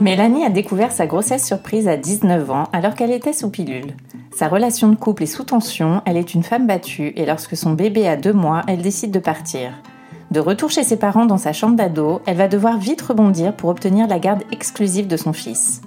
Mélanie a découvert sa grossesse surprise à 19 ans alors qu'elle était sous pilule. Sa relation de couple est sous tension, elle est une femme battue et lorsque son bébé a deux mois, elle décide de partir. De retour chez ses parents dans sa chambre d'ado, elle va devoir vite rebondir pour obtenir la garde exclusive de son fils.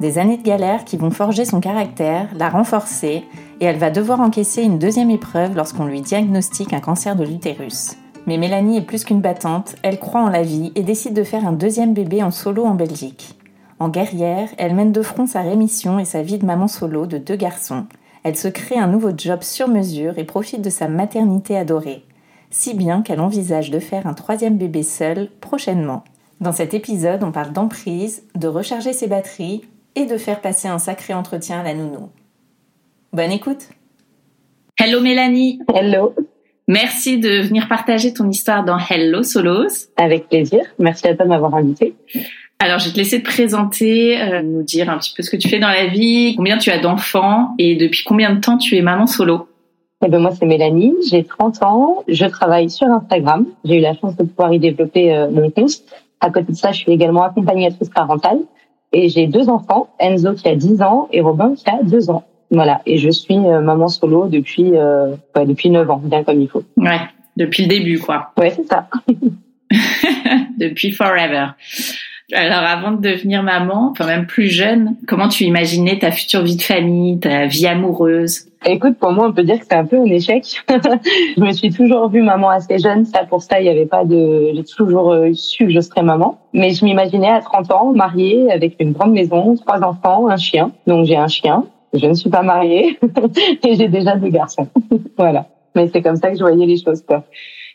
Des années de galère qui vont forger son caractère, la renforcer, et elle va devoir encaisser une deuxième épreuve lorsqu'on lui diagnostique un cancer de l'utérus. Mais Mélanie est plus qu'une battante, elle croit en la vie et décide de faire un deuxième bébé en solo en Belgique. En guerrière, elle mène de front sa rémission et sa vie de maman solo de deux garçons. Elle se crée un nouveau job sur mesure et profite de sa maternité adorée, si bien qu'elle envisage de faire un troisième bébé seul prochainement. Dans cet épisode, on parle d'emprise, de recharger ses batteries et de faire passer un sacré entretien à la nounou. Bonne écoute Hello Mélanie Hello Merci de venir partager ton histoire dans Hello Solos. Avec plaisir. Merci à toi de m'avoir invité. Alors, je vais te laisser te présenter, euh, nous dire un petit peu ce que tu fais dans la vie, combien tu as d'enfants et depuis combien de temps tu es maman solo. Eh ben moi, c'est Mélanie, j'ai 30 ans, je travaille sur Instagram. J'ai eu la chance de pouvoir y développer euh, mon compte. À côté de ça, je suis également accompagnatrice parentale et j'ai deux enfants, Enzo qui a 10 ans et Robin qui a 2 ans. Voilà, et je suis euh, maman solo depuis euh, ouais, depuis 9 ans, bien comme il faut. Ouais, depuis le début quoi. Ouais, c'est ça. depuis forever. Alors, avant de devenir maman, enfin même plus jeune, comment tu imaginais ta future vie de famille, ta vie amoureuse? Écoute, pour moi, on peut dire que c'est un peu un échec. je me suis toujours vue maman assez jeune. Ça, pour ça, il n'y avait pas de. J'ai toujours euh, su que je serais maman. Mais je m'imaginais à 30 ans, mariée, avec une grande maison, trois enfants, un chien. Donc j'ai un chien. Je ne suis pas mariée et j'ai déjà deux garçons. voilà. Mais c'est comme ça que je voyais les choses. Quoi.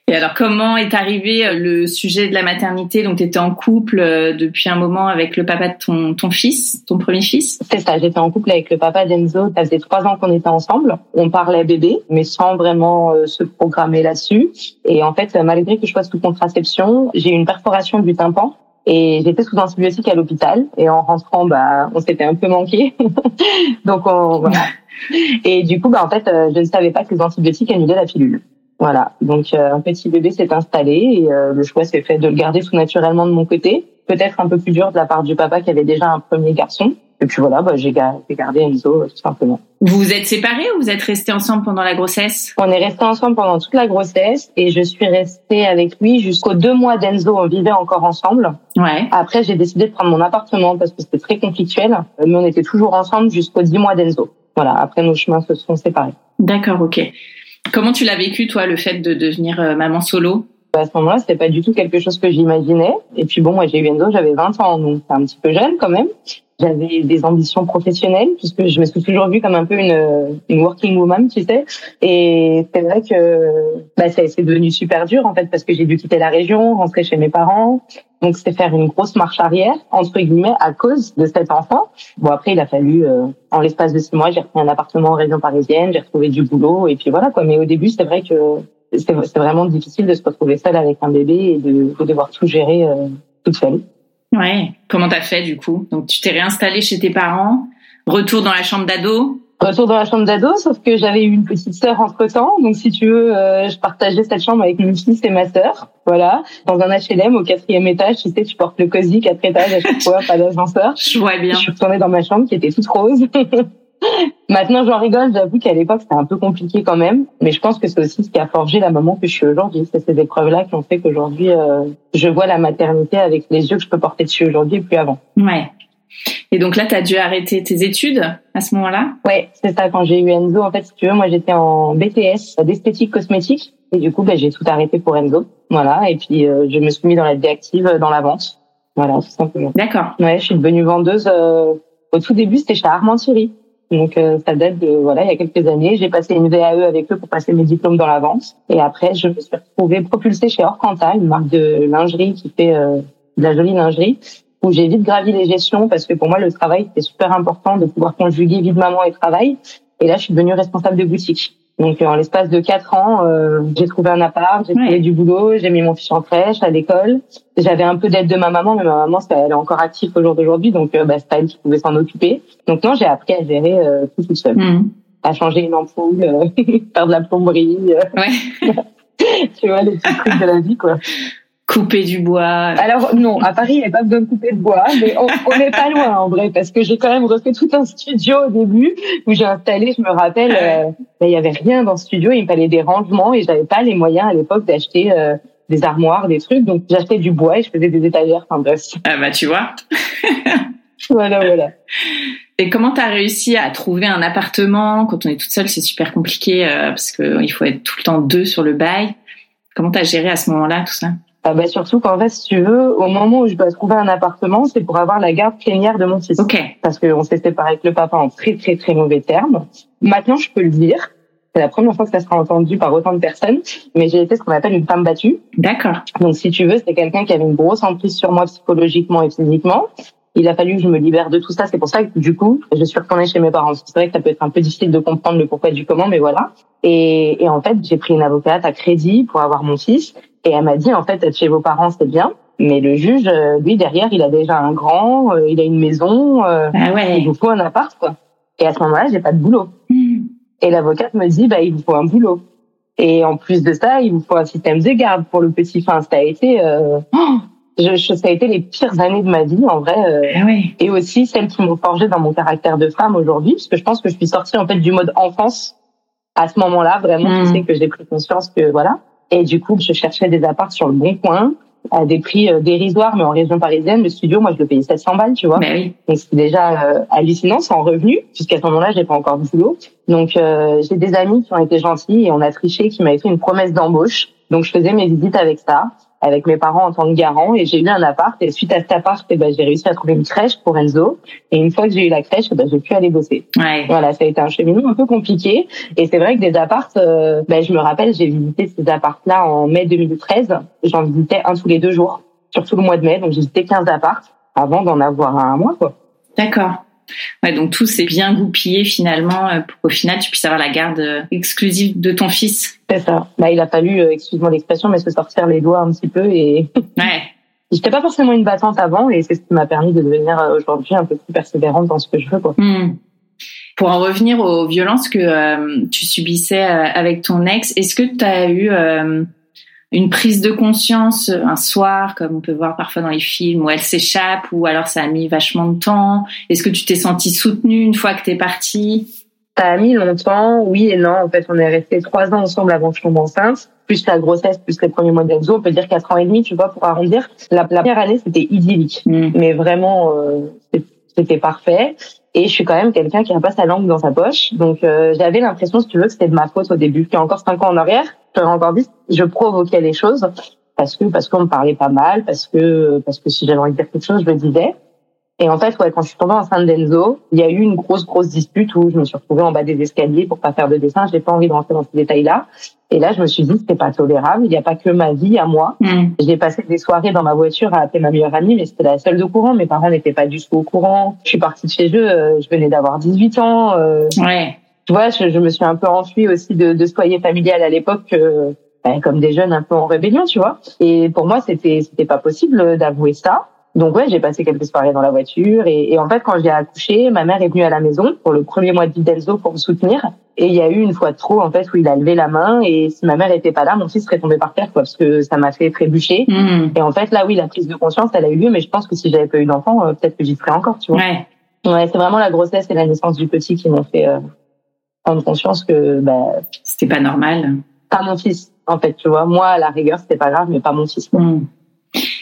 Et alors, comment est arrivé euh, le sujet de la maternité? Donc, tu étais en couple euh, depuis un moment avec le papa de ton, ton fils, ton premier fils? C'est ça, j'étais en couple avec le papa d'Enzo. Ça faisait trois ans qu'on était ensemble. On parlait bébé, mais sans vraiment euh, se programmer là-dessus. Et en fait, malgré que je sois sous contraception, j'ai eu une perforation du tympan. Et j'étais sous antibiotiques à l'hôpital. Et en rentrant, bah, on s'était un peu manqué. Donc, on, voilà. Et du coup, bah, en fait, je ne savais pas que les antibiotiques annulaient la pilule. Voilà, donc euh, un petit bébé s'est installé et euh, le choix s'est fait de le garder tout naturellement de mon côté. Peut-être un peu plus dur de la part du papa qui avait déjà un premier garçon. Et puis voilà, bah, j'ai gardé Enzo euh, tout simplement. Vous vous êtes séparés ou vous êtes restés ensemble pendant la grossesse? On est restés ensemble pendant toute la grossesse et je suis restée avec lui jusqu'aux deux mois d'Enzo. On vivait encore ensemble. Ouais. Après, j'ai décidé de prendre mon appartement parce que c'était très conflictuel, mais on était toujours ensemble jusqu'aux dix mois d'Enzo. Voilà. Après, nos chemins se sont séparés. D'accord, ok. Comment tu l'as vécu, toi, le fait de devenir euh, maman solo? À ce moment-là, c'était pas du tout quelque chose que j'imaginais. Et puis bon, moi, j'ai eu Enzo, j'avais 20 ans, donc c'est un petit peu jeune quand même. J'avais des ambitions professionnelles puisque je me suis toujours vue comme un peu une, une working woman, tu sais. Et c'est vrai que bah, c'est devenu super dur en fait parce que j'ai dû quitter la région, rentrer chez mes parents. Donc c'est faire une grosse marche arrière entre guillemets à cause de cet enfant. Bon après il a fallu euh, en l'espace de six mois j'ai repris un appartement en région parisienne, j'ai retrouvé du boulot et puis voilà quoi. Mais au début c'est vrai que c'est vraiment difficile de se retrouver seule avec un bébé et de, de devoir tout gérer euh, toute seule. Ouais. Comment t'as fait du coup? Donc tu t'es réinstallée chez tes parents, retour dans la chambre d'ado. Retour dans la chambre d'ado, sauf que j'avais eu une petite sœur entre temps, donc si tu veux, euh, je partageais cette chambre avec mon fils et ma sœur. Voilà, dans un HLM au quatrième étage, tu sais, tu portes le cosy quatre étages à chaque fois, pas d'ascenseur. Je vois bien. Je suis retournée dans ma chambre qui était toute rose. Maintenant, j'en rigole. J'avoue qu'à l'époque, c'était un peu compliqué quand même. Mais je pense que c'est aussi ce qui a forgé la maman que je suis aujourd'hui. C'est ces épreuves-là qui ont fait qu'aujourd'hui, euh, je vois la maternité avec les yeux que je peux porter dessus aujourd'hui et plus avant. Ouais. Et donc là, tu as dû arrêter tes études à ce moment-là? Ouais, c'est ça. Quand j'ai eu Enzo, en fait, si tu veux, moi, j'étais en BTS d'esthétique cosmétique. Et du coup, ben, j'ai tout arrêté pour Enzo. Voilà. Et puis, euh, je me suis mis dans la vie active, dans la vente. Voilà, tout simplement. D'accord. Ouais, je suis devenue vendeuse. Euh, au tout début, c'était chez Armand Thierry. Donc euh, ça date de voilà il y a quelques années. J'ai passé une VAE avec eux pour passer mes diplômes dans la vente. Et après je me suis retrouvée propulsée chez Orcanta, une marque de lingerie qui fait euh, de la jolie lingerie, où j'ai vite gravi les gestions parce que pour moi le travail c'était super important de pouvoir conjuguer vie de maman et travail. Et là je suis devenue responsable de boutique. Donc en l'espace de quatre ans, euh, j'ai trouvé un appart, j'ai trouvé du boulot, j'ai mis mon fils en crèche, à l'école. J'avais un peu d'aide de ma maman, mais ma maman elle est encore active au jour d'aujourd'hui, donc euh, bah, c'est pas elle qui pouvait s'en occuper. Donc non, j'ai appris à gérer euh, tout toute seule, mmh. à changer une ampoule, faire de la plomberie. Ouais. tu vois les petits trucs de la vie quoi couper du bois Alors non, à Paris, il n'y a pas besoin de couper de bois, mais on n'est pas loin en vrai, parce que j'ai quand même refait tout un studio au début où j'ai installé, je me rappelle, euh, ben, il y avait rien dans le studio, il me fallait des rangements et j'avais pas les moyens à l'époque d'acheter euh, des armoires, des trucs, donc j'achetais du bois et je faisais des étagères. Enfin bref. Ah bah tu vois. voilà, voilà. Et comment tu as réussi à trouver un appartement quand on est toute seule? C'est super compliqué euh, parce qu'il faut être tout le temps deux sur le bail. Comment tu as géré à ce moment-là tout ça? Ah bah surtout qu'en fait, si tu veux, au moment où je dois trouver un appartement, c'est pour avoir la garde plénière de mon fils. Ok. Parce qu'on s'est séparé avec le papa en très très très mauvais termes. Maintenant, je peux le dire. C'est la première fois que ça sera entendu par autant de personnes, mais j'ai été ce qu'on appelle une femme battue. D'accord. Donc si tu veux, c'est quelqu'un qui avait une grosse emprise sur moi psychologiquement et physiquement. Il a fallu que je me libère de tout ça. C'est pour ça que du coup, je suis retournée chez mes parents. C'est vrai que ça peut être un peu difficile de comprendre le pourquoi du comment, mais voilà. Et, et en fait, j'ai pris une avocate à crédit pour avoir mon fils. Et elle m'a dit, en fait, être chez vos parents, c'est bien. Mais le juge, euh, lui, derrière, il a déjà un grand, euh, il a une maison, euh, ah ouais. il vous faut un appart, quoi. Et à ce moment-là, j'ai pas de boulot. Hmm. Et l'avocate me dit, bah, il vous faut un boulot. Et en plus de ça, il vous faut un système de garde pour le petit. Enfin, ça a été, euh, oh je, ça a été les pires années de ma vie, en vrai. Euh, ah ouais. Et aussi celles qui m'ont forgé dans mon caractère de femme aujourd'hui, parce que je pense que je suis sortie en fait du mode enfance à ce moment-là. Vraiment, tu sais que j'ai pris conscience que voilà. Et du coup, je cherchais des apparts sur le bon coin à des prix euh, dérisoires, mais en région parisienne, le studio, moi, je le payais 700 balles, tu vois. Bah oui. Donc c'est déjà euh, hallucinant, sans revenu, puisqu'à ce moment-là, j'ai pas encore de boulot. Donc euh, j'ai des amis qui ont été gentils et on a triché, qui m'avaient fait une promesse d'embauche. Donc je faisais mes visites avec ça, avec mes parents en tant que garant, et j'ai eu un appart. Et suite à cet appart, eh ben, j'ai réussi à trouver une crèche pour Enzo. Et une fois que j'ai eu la crèche, eh ben, j'ai pu aller bosser. Ouais. Voilà, ça a été un cheminement un peu compliqué. Et c'est vrai que des apparts, euh, ben, je me rappelle, j'ai visité ces apparts-là en mai 2013. J'en visitais un tous les deux jours, surtout le mois de mai. Donc j'ai visité 15 apparts avant d'en avoir un mois, quoi. D'accord. Ouais, donc tout s'est bien goupillé finalement euh, pour qu'au final tu puisses avoir la garde euh, exclusive de ton fils. C'est ça. Bah, il a fallu, euh, excuse-moi l'expression, mais se sortir les doigts un petit peu et Ouais. j'étais pas forcément une battante avant et c'est ce qui m'a permis de devenir aujourd'hui un peu plus persévérante dans ce que je veux, quoi. Hmm. Pour en revenir aux violences que euh, tu subissais avec ton ex, est-ce que tu as eu euh, une prise de conscience euh, un soir, comme on peut voir parfois dans les films, où elle s'échappe, ou alors ça a mis vachement de temps Est-ce que tu t'es sentie soutenue une fois que t'es partie? Ça a mis longtemps, oui et non. En fait, on est restés trois ans ensemble avant que je tombe enceinte. Plus la grossesse, plus les premiers mois d'Enzo, on peut dire quatre ans et demi, tu vois, pour arrondir. La, la première année, c'était idyllique. Hmm. mais vraiment euh, c'était parfait et je suis quand même quelqu'un qui n'a pas sa langue dans sa poche donc euh, j'avais l'impression si tu veux que c'était de ma faute au début puis encore cinq ans en arrière encore dit je provoquais les choses parce que parce qu'on me parlait pas mal parce que parce que si j'avais envie de dire quelque chose je le disais et en fait ouais quand je suis tombée enceinte d'Enzo il y a eu une grosse grosse dispute où je me suis retrouvée en bas des escaliers pour pas faire de dessin j'ai pas envie de rentrer dans ces détails là et là je me suis dit c'était pas tolérable il n'y a pas que ma vie à moi Hmm. j'ai passé des soirées dans ma voiture à appeler ma meilleure amie, mais c'était la seule de courant. Mes parents n'étaient pas du tout au courant. Je suis partie de chez eux, euh, je venais d'avoir 18 ans. euh, Ouais. Tu vois, je, je me suis un peu enfuie aussi de, de ce foyer familial à l'époque, euh, ben, comme des jeunes un peu en rébellion, tu vois. Et pour moi, c'était c'était pas possible d'avouer ça. Donc ouais, j'ai passé quelques soirées dans la voiture et, et en fait quand j'ai accouché, ma mère est venue à la maison pour le premier mois de vie d'Elzo pour me soutenir et il y a eu une fois de trop en fait où il a levé la main et si ma mère était pas là, mon fils serait tombé par terre quoi parce que ça m'a fait trébucher. Mhm. Et en fait là oui, la prise de conscience elle a eu lieu, mais je pense que si j'avais pas eu d'enfant, euh, peut-être que j'y serais encore, tu vois. Ouais. Ouais, c'est vraiment la grossesse et la naissance du petit qui m'ont fait euh, prendre conscience que bah C'était pas normal. pas mon fils en fait, tu vois. Moi à la rigueur c'était pas grave, mais pas mon fils. Mhm.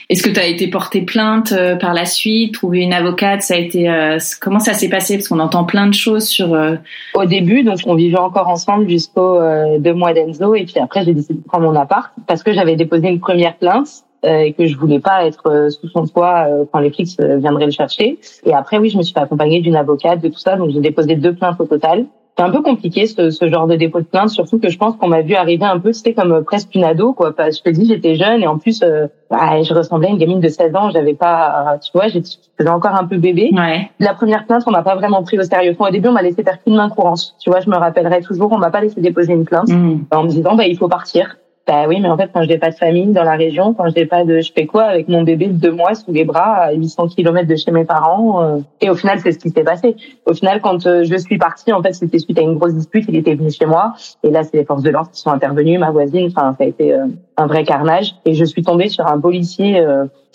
Est-ce que tu as été porté plainte euh, par la suite, trouvé une avocate? Ça a été euh, comment ça s'est passé? Parce qu'on entend plein de choses sur. euh, Au début, donc on vivait encore ensemble jusqu'aux euh, deux mois d'Enzo et puis après j'ai décidé de prendre mon appart parce que j'avais déposé une première plainte euh, et que je voulais pas être euh, sous son toit euh, quand les flics viendraient le chercher. Et après oui, je me suis fait accompagner d'une avocate de tout ça, donc j'ai déposé deux plaintes au total. C'est un peu compliqué ce, ce genre de dépôt de plainte, surtout que je pense qu'on m'a vu arriver un peu, c'était comme euh, presque une ado quoi. Parce que je te dis, j'étais jeune et en plus, euh, bah, je ressemblais à une gamine de 16 ans. J'avais pas, tu vois, j'étais encore un peu bébé. Ouais. La première plainte, on m'a pas vraiment pris au sérieux. Enfin, au début, on m'a laissé faire qu'une main courante. Tu vois, je me rappellerai toujours, on m'a pas laissé déposer une plainte Mhm. en me disant, bah, il faut partir. Bah oui, mais en fait, quand je n'ai pas de famille dans la région, quand je n'ai pas de, je fais quoi avec mon bébé de deux mois sous les bras à 800 kilomètres de chez mes parents euh, Et au final, c'est ce qui s'est passé. Au final, quand euh, je suis partie, en fait, c'était suite à une grosse dispute. Il était venu chez moi, et là, c'est les forces de l'ordre qui sont intervenues, ma voisine. Enfin, ça a été euh, un vrai carnage. Et je suis tombée sur un policier.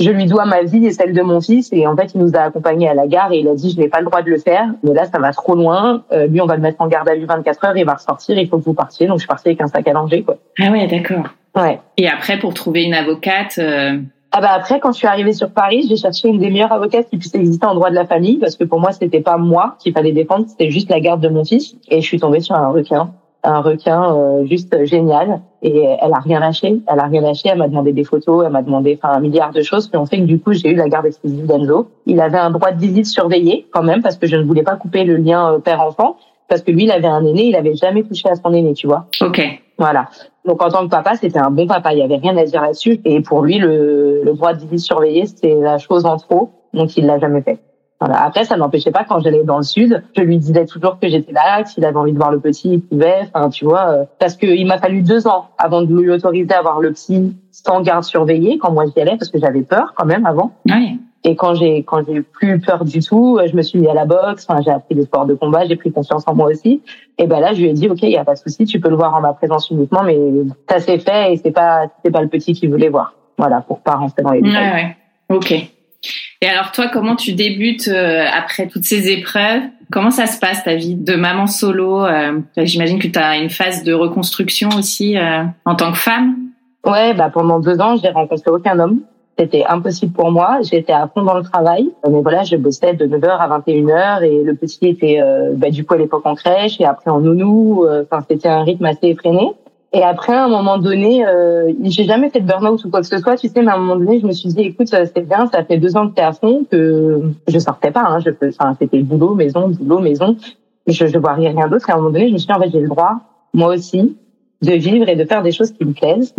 je lui dois ma vie et celle de mon fils. Et en fait, il nous a accompagnés à la gare et il a dit, je n'ai pas le droit de le faire. Mais là, ça va trop loin. Lui, on va le mettre en garde à vue 24 heures. Il va ressortir. Il faut que vous partiez. Donc, je suis partie avec un sac à langer, quoi. Ah ouais, d'accord. Ouais. Et après, pour trouver une avocate, euh, Ah bah après, quand je suis arrivée sur Paris, j'ai cherché une des meilleures avocates qui puisse exister en droit de la famille, parce que pour moi, c'était pas moi qu'il fallait défendre, c'était juste la garde de mon fils. Et je suis tombée sur un requin, un requin euh, juste génial. Et elle a rien lâché, elle a rien lâché. Elle m'a demandé des photos, elle m'a demandé enfin un milliard de choses qui ont fait que du coup, j'ai eu la garde exclusive d'Enzo. Il avait un droit de visite surveillé quand même, parce que je ne voulais pas couper le lien euh, père-enfant, parce que lui, il avait un aîné, il avait jamais touché à son aîné, tu vois. ok. Voilà. Donc en tant que papa, c'était un bon papa. Il y avait rien à dire là-dessus. Et pour lui, le, le droit de visite surveillée, c'était la chose en trop. Donc il l'a jamais fait. Voilà. Après, ça n'empêchait pas quand j'allais dans le sud, je lui disais toujours que j'étais là, s'il avait envie de voir le petit, il pouvait. Enfin, tu vois, euh, parce que il m'a fallu deux ans avant de lui autoriser à voir le petit sans garde surveillée quand moi j'y allais, parce que j'avais peur quand même avant. Ouais. Et quand j'ai quand j'ai plus peur du tout, je me suis mis à la boxe. Enfin, j'ai appris des sports de combat, j'ai pris confiance en moi aussi. Et ben là, je lui ai dit, ok, il y a pas de souci, tu peux le voir en ma présence uniquement, mais ça s'est fait et c'est pas c'est pas le petit qui voulait voir. Voilà, pour pas rentrer dans les Ouais, détails. ouais. Ok. Et alors toi, comment tu débutes euh, après toutes ces épreuves? Comment ça se passe ta vie de maman solo? Euh, J'imagine que tu as une phase de reconstruction aussi euh, en tant que femme. Ouais, bah pendant deux ans, j'ai rencontré aucun homme. C'était impossible pour moi. J'étais à fond dans le travail. Mais voilà, je bossais de 9h à 21h et le petit était euh, bah, du coup à l'époque en crèche et après en nounou. Euh, Enfin, c'était un rythme assez effréné. Et après, à un moment donné, euh, j'ai jamais fait de burn-out ou quoi que ce soit, tu sais, mais à un moment donné, je me suis dit, écoute, c'est bien, ça fait deux ans que t'es à fond, que je sortais pas, hein, je, enfin, c'était boulot, maison, boulot, maison. Je, je vois rien, d'autre. Et à un moment donné, je me suis dit, en fait, j'ai le droit, moi aussi, de vivre et de faire des choses qui me plaisent.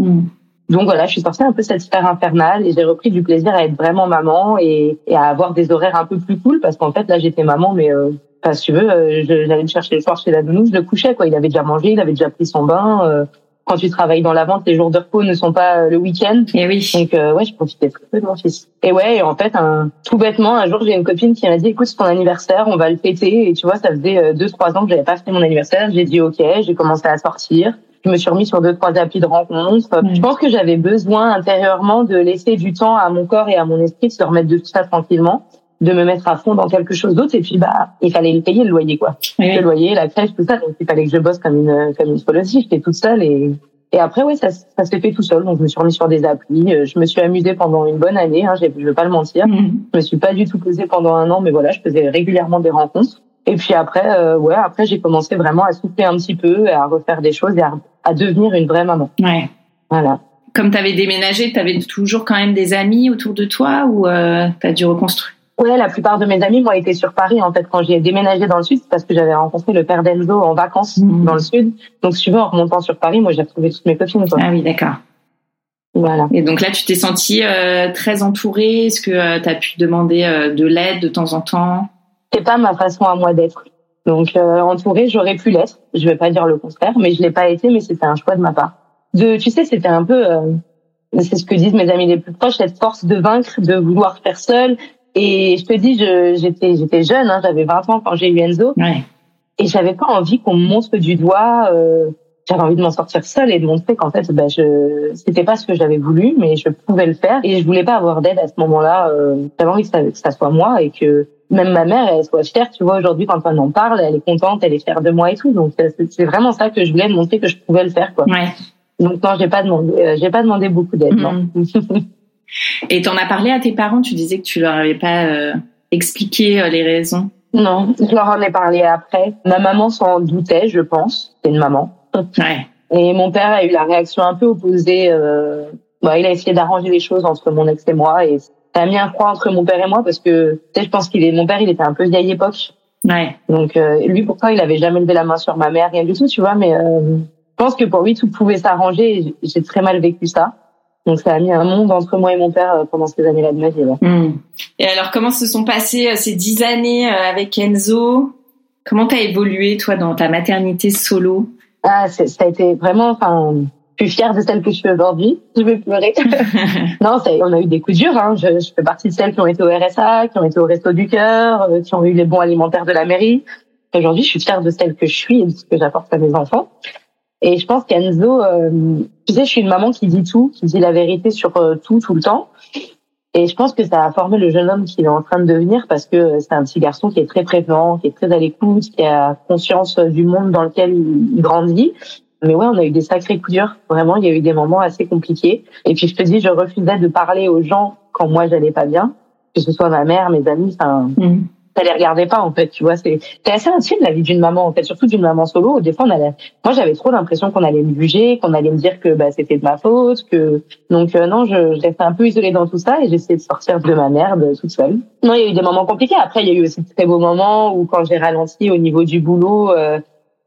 Donc voilà, je suis sortie un peu de cette sphère infernale et j'ai repris du plaisir à être vraiment maman et, et à avoir des horaires un peu plus cool parce qu'en fait là j'étais maman mais euh, enfin, si tu veux, euh, j'allais le chercher le soir chez la nounou, je le couchais quoi. Il avait déjà mangé, il avait déjà pris son bain. euh, quand tu travailles dans la vente, les jours de repos ne sont pas euh, le week-end. Et oui. Donc euh, ouais, je profitais très peu de mon fils. Et ouais, et en fait, un, tout bêtement, un jour j'ai une copine qui m'a dit, écoute, c'est ton anniversaire, on va le fêter. Et tu vois, ça faisait euh, deux trois ans que j'avais pas fait mon anniversaire. J'ai dit ok, j'ai commencé à sortir. Je me suis remis sur deux trois applis de rencontres. Mm. Je pense que j'avais besoin intérieurement de laisser du temps à mon corps et à mon esprit de se remettre de tout ça tranquillement, de me mettre à fond dans quelque chose d'autre. Et puis bah, il fallait le payer le loyer quoi Oui, le loyer, la crèche, tout ça. Donc il fallait que je bosse comme une comme une aussi. J'étais toute seule et et après ouais ça ça s'est fait tout seul. Donc je me suis remis sur des applis. Euh, Je me suis amusée pendant une bonne année. Hein, je vais pas le mentir. Mhm. Je me suis pas du tout posée pendant un an, mais voilà, je faisais régulièrement des rencontres. Et puis après, euh, ouais, après j'ai commencé vraiment à souffler un petit peu, et à refaire des choses et à, à devenir une vraie maman. Ouais. Voilà. Comme tu avais déménagé, tu avais toujours quand même des amis autour de toi ou euh, tu as dû reconstruire? Ouais, la plupart de mes amis m'ont été sur Paris en fait quand j'ai déménagé dans le sud, c'est parce que j'avais rencontré le père d'Enzo en vacances Mhm. dans le sud. Donc suivant en remontant sur Paris, moi j'ai retrouvé toutes mes copines. Quoi. Ah oui, d'accord. Voilà. Et donc là, tu t'es sentie euh, très entourée. Est-ce que tu as pu demander euh, de l'aide de temps en temps? C'est pas ma façon à moi d'être. Donc euh, entourée, j'aurais pu l'être. Je vais pas dire le contraire, mais je l'ai pas été, mais c'était un choix de ma part. De, tu sais, c'était un peu, euh, c'est ce que disent mes amis les plus proches, cette force de vaincre, de vouloir faire seul. Et je te dis, j'étais j'étais jeune, hein, j'avais 20 ans quand j'ai eu Enzo, Ouais. et j'avais pas envie qu'on me montre du doigt. Euh, j'avais envie de m'en sortir seule et de montrer qu'en fait, bah, je c'était pas ce que j'avais voulu, mais je pouvais le faire. Et je voulais pas avoir d'aide à ce moment-là. Euh, j'avais envie que ça, que ça soit moi et que même ma mère, elle soit fière. Tu vois, aujourd'hui, quand on en parle, elle est contente, elle est fière de moi et tout. Donc c'est vraiment ça que je voulais montrer que je pouvais le faire, quoi. Ouais. Donc non, j'ai pas demandé, euh, j'ai pas demandé beaucoup d'aide, non. Et t'en as parlé à tes parents, tu disais que tu leur avais pas euh, expliqué euh, les raisons? non, je leur en ai parlé après. Ma maman s'en doutait, je pense. C'est une maman. Ouais. Et mon père a eu la réaction un peu opposée. Euh, bah, il a essayé d'arranger les choses entre mon ex et moi, et ça a mis un froid entre mon père et moi parce que tu sais, je pense qu'il est, mon père, il était un peu vieille époque. Ouais. Donc euh, lui, pourtant, il avait jamais levé la main sur ma mère, rien du tout, tu vois. Mais euh, je pense que pour lui, tout pouvait s'arranger. J'ai très mal vécu ça. Donc ça a mis un monde entre moi et mon père euh, pendant ces années-là de ma vie. ouais. Hmm. Et alors, comment se sont passées euh, ces dix années euh, avec Enzo? Comment t'as évolué, toi, dans ta maternité solo? Ah, c'est- ça a été vraiment, enfin, je suis fière de celle que je suis aujourd'hui. Je vais pleurer. non, on a eu des coups durs. Hein. Je, je fais partie de celles qui ont été au RSA, qui ont été au Resto du Cœur, euh, qui ont eu les bons alimentaires de la mairie. Aujourd'hui, je suis fière de celle que je suis et de ce que j'apporte à mes enfants. Et je pense qu'Enzo, euh, tu sais, je suis une maman qui dit tout, qui dit la vérité sur euh, tout, tout le temps. Et je pense que ça a formé le jeune homme qu'il est en train de devenir parce que c'est un petit garçon qui est très prévenant, qui est très à l'écoute, qui a conscience euh, du monde dans lequel il, grandit. Mais ouais, on a eu des sacrés coups durs. Vraiment, il y a eu des moments assez compliqués. Et puis je te dis, je refusais de parler aux gens quand moi j'allais pas bien, que ce soit ma mère, mes amis. Enfin, Hmm. Ça les regardait pas en fait. Tu vois, c'est assez intime la vie d'une maman en fait, surtout d'une maman solo. Des fois, on allait, moi j'avais trop l'impression qu'on allait me juger, qu'on allait me dire que bah c'était de ma faute, que donc euh, non, je, je restais un peu isolée dans tout ça et j'essayais de sortir de ma merde toute seule. Non, il y a eu des moments compliqués. Après, il y a eu aussi de très beaux moments où quand j'ai ralenti au niveau du boulot. euh,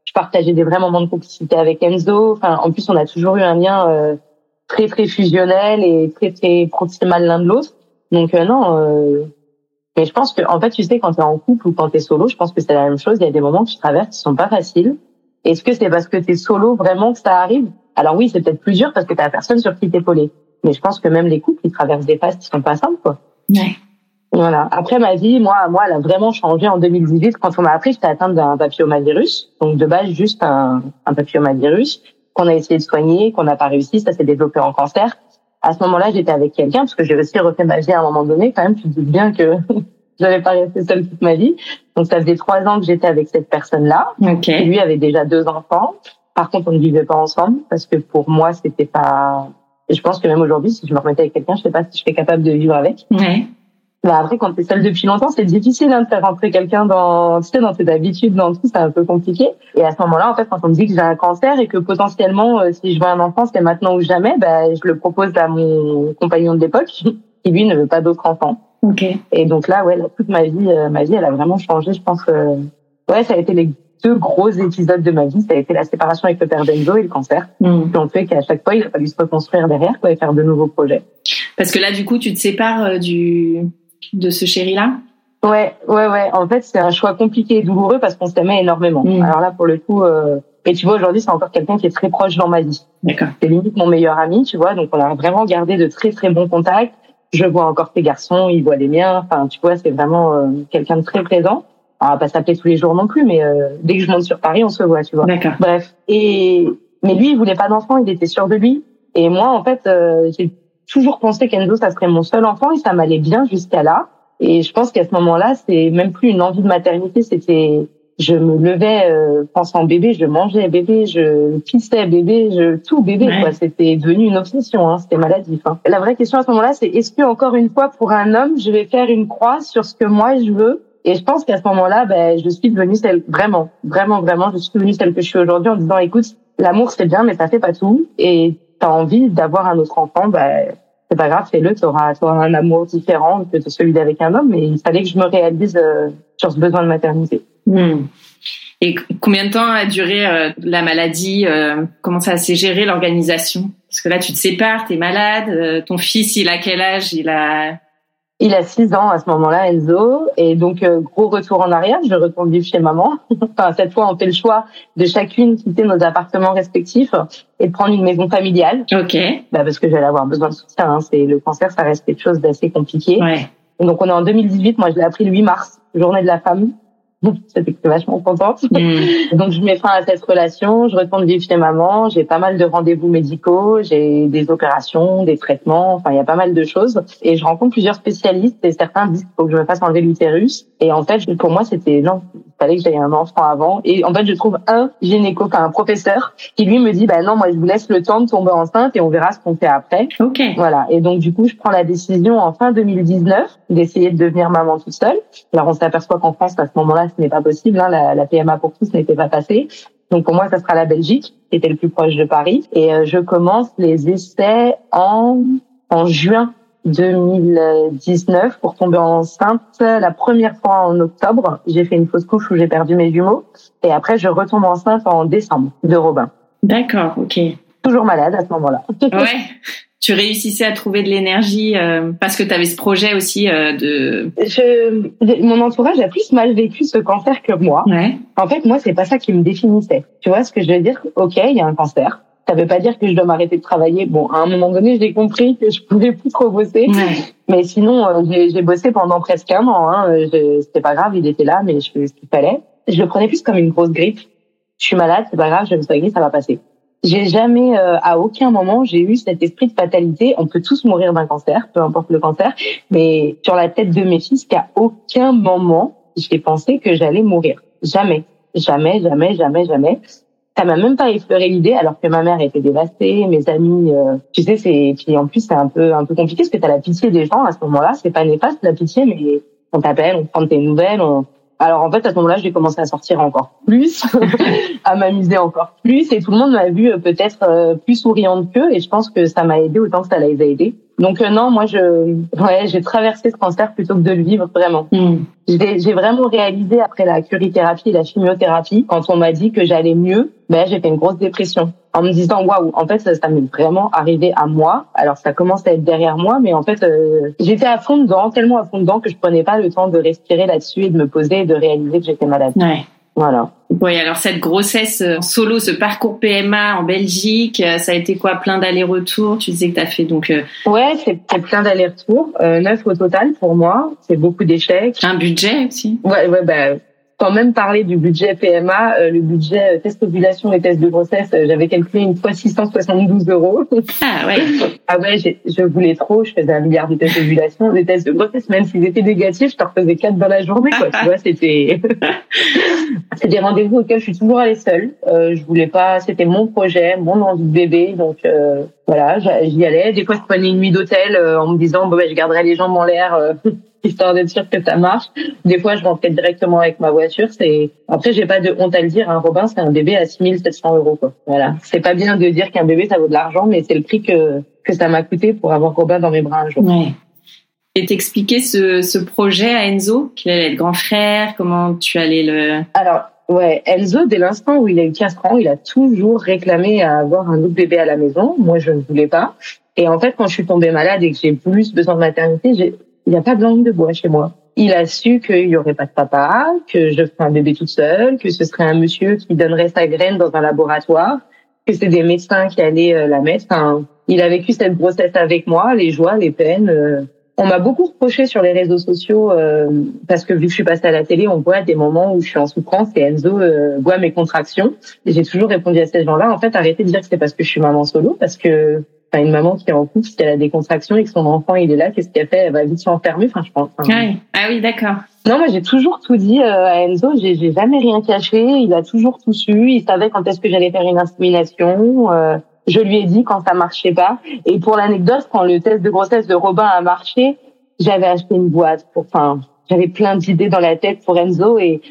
je partageais des vrais moments de complicité avec Enzo. Enfin, en plus, on a toujours eu un lien euh, très très fusionnel et très très proximal l'un de l'autre. Donc euh, non, mais je pense que en fait, tu sais, quand t'es en couple ou quand t'es solo, je pense que c'est la même chose. Il y a des moments que tu traverses qui sont pas faciles. Est-ce que c'est parce que t'es solo vraiment que ça arrive? Alors oui, c'est peut-être plus dur parce que t'as personne sur qui t'épauler. Mais je pense que même les couples, ils traversent des phases qui sont pas simples, quoi. Ouais. Voilà. Après ma vie, moi, moi, elle a vraiment changé en 2018 quand on m'a appris que j'étais atteinte d'un papillomavirus. Donc de base, juste un, un papillomavirus qu'on a essayé de soigner, qu'on n'a pas réussi. Ça s'est développé en cancer. À ce moment-là, j'étais avec quelqu'un parce que j'ai aussi refait ma vie à un moment donné. Quand même, tu te dis bien que je n'allais pas rester seule toute ma vie. Donc ça faisait trois ans que j'étais avec cette personne-là. Ok. Et lui avait déjà deux enfants. Par contre, on ne vivait pas ensemble parce que pour moi, c'était pas. Et je pense que même aujourd'hui, si je me remettais avec quelqu'un, je sais pas si je serais capable de vivre avec. Ouais. Bah après, quand t'es seule depuis longtemps, c'est difficile hein, de faire rentrer quelqu'un dans, tu sais, dans tes habitudes, dans tout, c'est un peu compliqué. Et à ce moment-là, en fait, quand on me dit que j'ai un cancer et que potentiellement, euh, si je veux un enfant, c'est maintenant ou jamais, bah, je le propose à mon compagnon de l'époque, qui lui ne veut pas d'autres enfants. Ok. Et donc là, ouais, là, toute ma vie, euh, ma vie, elle a vraiment changé. Je pense que, ouais, ça a été les deux gros épisodes de ma vie. Ça a été la séparation avec le père d'Enzo et le cancer. Hmm. Qui ont fait qu'à chaque fois, il a fallu se reconstruire derrière, quoi, et faire de nouveaux projets. Parce que là, du coup, tu te sépares euh, du de ce chéri-là. Ouais, ouais, ouais. En fait, c'est un choix compliqué et douloureux parce qu'on s'aimait énormément. Mm. Alors là, pour le coup, euh... et tu vois, aujourd'hui, c'est encore quelqu'un qui est très proche dans ma vie. D'accord. C'est limite mon meilleur ami, tu vois. Donc, on a vraiment gardé de très, très bons contacts. Je vois encore tes garçons, il voit les miens. Enfin, tu vois, c'est vraiment euh, quelqu'un de très présent. On va pas s'appeler tous les jours non plus, mais euh, dès que je monte sur Paris, on se voit, tu vois. D'accord. Bref. Et mais lui, il voulait pas d'enfant, il était sûr de lui. Et moi, en fait, euh, j'ai toujours pensé qu'Enzo, ça serait mon seul enfant et ça m'allait bien jusqu'à là. Et je pense qu'à ce moment-là, c'est même plus une envie de maternité, c'était je me levais euh, pensant bébé, je mangeais bébé, je pissais bébé, je tout bébé Ouais. quoi. C'était devenu une obsession, hein, c'était maladif. Hein. La vraie question à ce moment-là, c'est est-ce que encore une fois pour un homme, je vais faire une croix sur ce que moi je veux? Et je pense qu'à ce moment-là, ben je suis devenue celle vraiment, vraiment, vraiment, je suis devenue celle que je suis aujourd'hui en disant écoute, l'amour c'est bien, mais ça fait pas tout. Et t'as envie d'avoir un autre enfant, ben c'est pas grave, fais-le, tu auras, un amour différent que celui d'avec un homme, mais il fallait que je me réalise euh, sur ce besoin de maternité. Hmm. Et combien de temps a duré euh, la maladie euh, Comment ça s'est géré l'organisation? Parce que là, tu te sépares, t'es malade. euh, ton fils, il a quel âge? Il a Il a 6 ans à ce moment-là, Enzo. Et donc, euh, gros retour en arrière. Je retourne vivre chez maman. enfin, cette fois, on fait le choix de chacune quitter nos appartements respectifs et de prendre une maison familiale. Ok. Bah, parce que j'allais avoir besoin de soutien. Hein. C'est le cancer, ça reste quelque chose d'assez compliqué. Ouais. donc, on est en 2018. Moi, je l'ai appris le 8 mars, journée de la femme. C'était vachement contente. Mm. Donc je mets fin à cette relation, je retourne vivre chez maman, j'ai pas mal de rendez-vous médicaux, j'ai des opérations, des traitements, enfin il y a pas mal de choses et je rencontre plusieurs spécialistes et certains disent qu'il faut que je me fasse enlever l'utérus et en fait pour moi c'était non, fallait que j'aie un enfant avant et en fait je trouve un gynéco, enfin un professeur qui lui me dit bah non moi je vous laisse le temps de tomber enceinte et on verra ce qu'on fait après. Ok. Voilà et donc du coup je prends la décision en fin 2019 d'essayer de devenir maman toute seule. Alors on s'aperçoit qu'en France à ce moment-là ce n'est pas possible, hein, la, la PMA pour tous n'était pas passée. Donc pour moi, ça sera la Belgique, qui était le plus proche de Paris. Et euh, je commence les essais en, en juin 2019 pour tomber enceinte la première fois en octobre. J'ai fait une fausse couche où j'ai perdu mes jumeaux. Et après, je retombe enceinte en décembre de Robin. D'accord, ok. Toujours malade à ce moment-là. Ouais. Tu réussissais à trouver de l'énergie euh, parce que tu avais ce projet aussi euh, de. Je, mon entourage a plus mal vécu ce cancer que moi. Ouais. En fait, moi, c'est pas ça qui me définissait. Tu vois ce que je veux dire? Ok, il y a un cancer. Ça veut pas dire que je dois m'arrêter de travailler. Bon, à un moment donné, j'ai compris que je pouvais plus trop bosser. Ouais. Mais sinon, euh, j'ai bossé pendant presque un an. Hein. Euh, C'était pas grave, il était là, mais je faisais ce qu'il fallait. Je le prenais plus comme une grosse grippe. Je suis malade, c'est pas grave, je me soigner, ça va passer. J'ai jamais, euh, à aucun moment, j'ai eu cet esprit de fatalité. On peut tous mourir d'un cancer, peu importe le cancer. Mais sur la tête de mes fils, qu'à aucun moment, j'ai pensé que j'allais mourir. Jamais, jamais, jamais, jamais, jamais. Ça m'a même pas effleuré l'idée, alors que ma mère était dévastée, mes amis, euh, tu sais, c'est puis en plus c'est un peu un peu compliqué parce que t'as la pitié des gens à ce moment-là. C'est pas néfaste la pitié, mais on t'appelle, on prend tes nouvelles. On... Alors en fait à ce moment-là, j'ai commencé à sortir encore plus, à m'amuser encore plus, et tout le monde m'a vu euh, peut-être euh, plus souriante qu'eux, et je pense que ça m'a aidé autant que ça les a aidés. Donc euh, non, moi je, ouais, j'ai traversé ce cancer plutôt que de le vivre vraiment. Mm. J'ai j'ai vraiment réalisé après la curithérapie et la chimiothérapie, quand on m'a dit que j'allais mieux, ben j'ai fait une grosse dépression en me disant waouh, en fait ça, ça m'est vraiment arrivé à moi. Alors ça commence à être derrière moi, mais en fait euh, j'étais à fond dedans, tellement à fond dedans que je prenais pas le temps de respirer là-dessus et de me poser et de réaliser que j'étais malade. Ouais. Voilà. Oui, alors cette grossesse euh, en solo, ce parcours PMA en Belgique, euh, ça a été quoi? Plein d'allers-retours Tu disais que tu as fait donc euh, Ouais, c'est plein d'allers-retours, euh, neuf au total pour moi. C'est beaucoup d'échecs. un budget aussi. Ouais, ouais, bah, quand même parler du budget PMA, euh, le budget euh, test ovulation et test de grossesse, euh, j'avais calculé une fois 672 euros. Ah ouais. ah ouais, je voulais trop, je faisais un milliard de tests d'ovulation, des tests de grossesse, même s'ils étaient négatifs, je t'en refaisais quatre dans la journée, quoi. tu vois, c'était, c'est des rendez-vous auxquels je suis toujours allée seule. Euh, je voulais pas, c'était mon projet, mon envie de bébé, donc euh, voilà, j'y allais. Des fois, je prenais une nuit d'hôtel euh, en me disant ben, je garderai les jambes en l'air. Histoire d'être sûr que ça marche. Des fois, je rentrais directement avec ma voiture. C'est après, j'ai pas de honte à le dire. Hein, Robin, c'est un bébé à 6700 euros. Quoi. Voilà. C'est pas bien de dire qu'un bébé ça vaut de l'argent, mais c'est le prix que que ça m'a coûté pour avoir Robin dans mes bras un jour. Ouais. Et t'expliquer ce, ce projet à Enzo, qu'il allait être grand frère, comment tu allais le. Alors, ouais, Enzo, dès l'instant où il a eu 4 ans, il a toujours réclamé à avoir un autre bébé à la maison. Moi, je ne voulais pas. Et en fait, quand je suis tombée malade et que j'ai plus besoin de maternité, j'ai- il n'y a pas de langue de bois chez moi. Il a su qu'il n'y aurait pas de papa, que je ferais un bébé toute seule, que ce serait un monsieur qui donnerait sa graine dans un laboratoire, que c'est des médecins qui allaient euh, la mettre. Enfin, il a vécu cette grossesse avec moi, les joies, les peines. euh, on m'a beaucoup reproché sur les réseaux sociaux euh, parce que vu que je suis passée à la télé, on voit des moments où je suis en souffrance et Enzo euh, voit mes contractions. J'ai toujours répondu à ces gens-là, en fait, arrêtez de dire que c'est parce que je suis maman solo, parce que enfin, une maman qui est en couple, si elle a des contractions et que son enfant il est là, qu'est-ce qu'elle fait? Elle va vite s'enfermer. Enfin, je pense. Ouais. Ah oui, d'accord. non, moi j'ai toujours tout dit euh, à Enzo. J'ai j'ai jamais rien caché. Il a toujours tout su. Il savait quand est-ce que j'allais faire une insémination. Euh, je lui ai dit quand ça marchait pas. Et pour l'anecdote, quand le test de grossesse de Robin a marché, j'avais acheté une boîte. Pour, enfin, j'avais plein d'idées dans la tête pour Enzo et,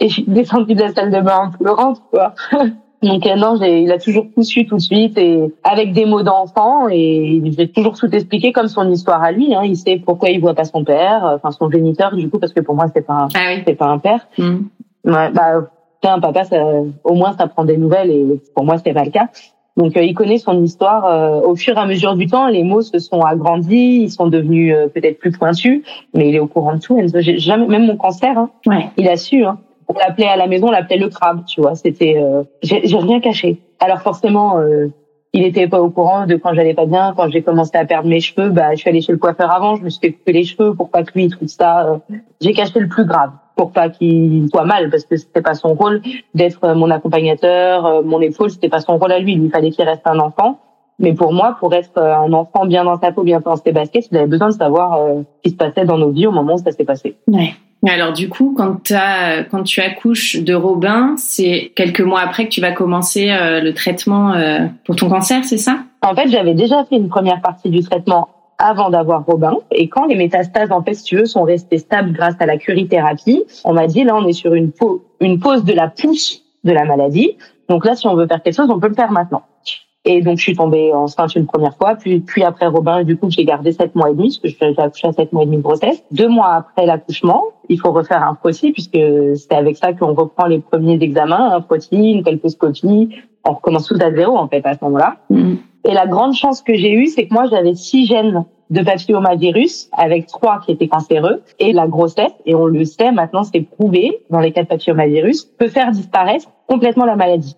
et je suis descendue de la salle de bain en pleurant, quoi. Donc euh, non, il a toujours tout su tout de suite et avec des mots d'enfant et j'ai toujours tout expliqué comme son histoire à lui. Hein. Il sait pourquoi il voit pas son père, euh, enfin son géniteur du coup parce que pour moi c'est pas un, Ah oui. c'est pas un père. Mm. Ouais, bah tiens, papa, ça, au moins ça prend des nouvelles et pour moi c'est pas le cas. Donc il connaît son histoire. au fur et à mesure du temps, les mots se sont agrandis, ils sont devenus peut-être plus pointus, mais il est au courant de tout. J'ai jamais, même mon cancer, hein, ouais. il a su. Hein. On l'appelait à la maison, on l'appelait le crabe, tu vois. C'était, j'ai rien caché. Alors forcément, il était pas au courant de quand j'allais pas bien, quand j'ai commencé à perdre mes cheveux, bah je suis allée chez le coiffeur avant, je me suis fait couper les cheveux pour pas que lui trouve ça. Euh, j'ai caché le plus grave pour pas qu'il soit mal parce que c'était pas son rôle d'être mon accompagnateur, euh, mon épaule, c'était pas son rôle à lui, il fallait qu'il reste un enfant. Mais pour moi, pour être un enfant bien dans sa peau, bien dans ses baskets, il avait besoin de savoir euh, ce qui se passait dans nos vies au moment où ça s'est passé. Ouais. Alors du coup, quand, quand tu accouches de Robin, c'est quelques mois après que tu vas commencer euh, le traitement euh, pour ton cancer, c'est ça? En fait, j'avais déjà fait une première partie du traitement avant d'avoir Robin. Et quand les métastases, en sont restées stables grâce à la curithérapie, on m'a dit, là, on est sur une, une pause de la pousse de la maladie. Donc là, si on veut faire quelque chose, on peut le faire maintenant. Et donc, je suis tombée enceinte une première fois, puis, puis après Robin, du coup, j'ai gardé sept mois et demi, parce que j'ai accouché à sept mois et demi de grossesse. Deux mois après l'accouchement, il faut refaire un frottis, puisque c'est avec ça qu'on reprend les premiers examens, un frottis, une colposcopie. On recommence tout à zéro, en fait, à ce moment-là. Mm. Et la grande chance que j'ai eue, c'est que moi, j'avais six gènes de papillomavirus avec trois qui étaient cancéreux et la grossesse et on le sait maintenant c'est prouvé dans les cas de papillomavirus peut faire disparaître complètement la maladie.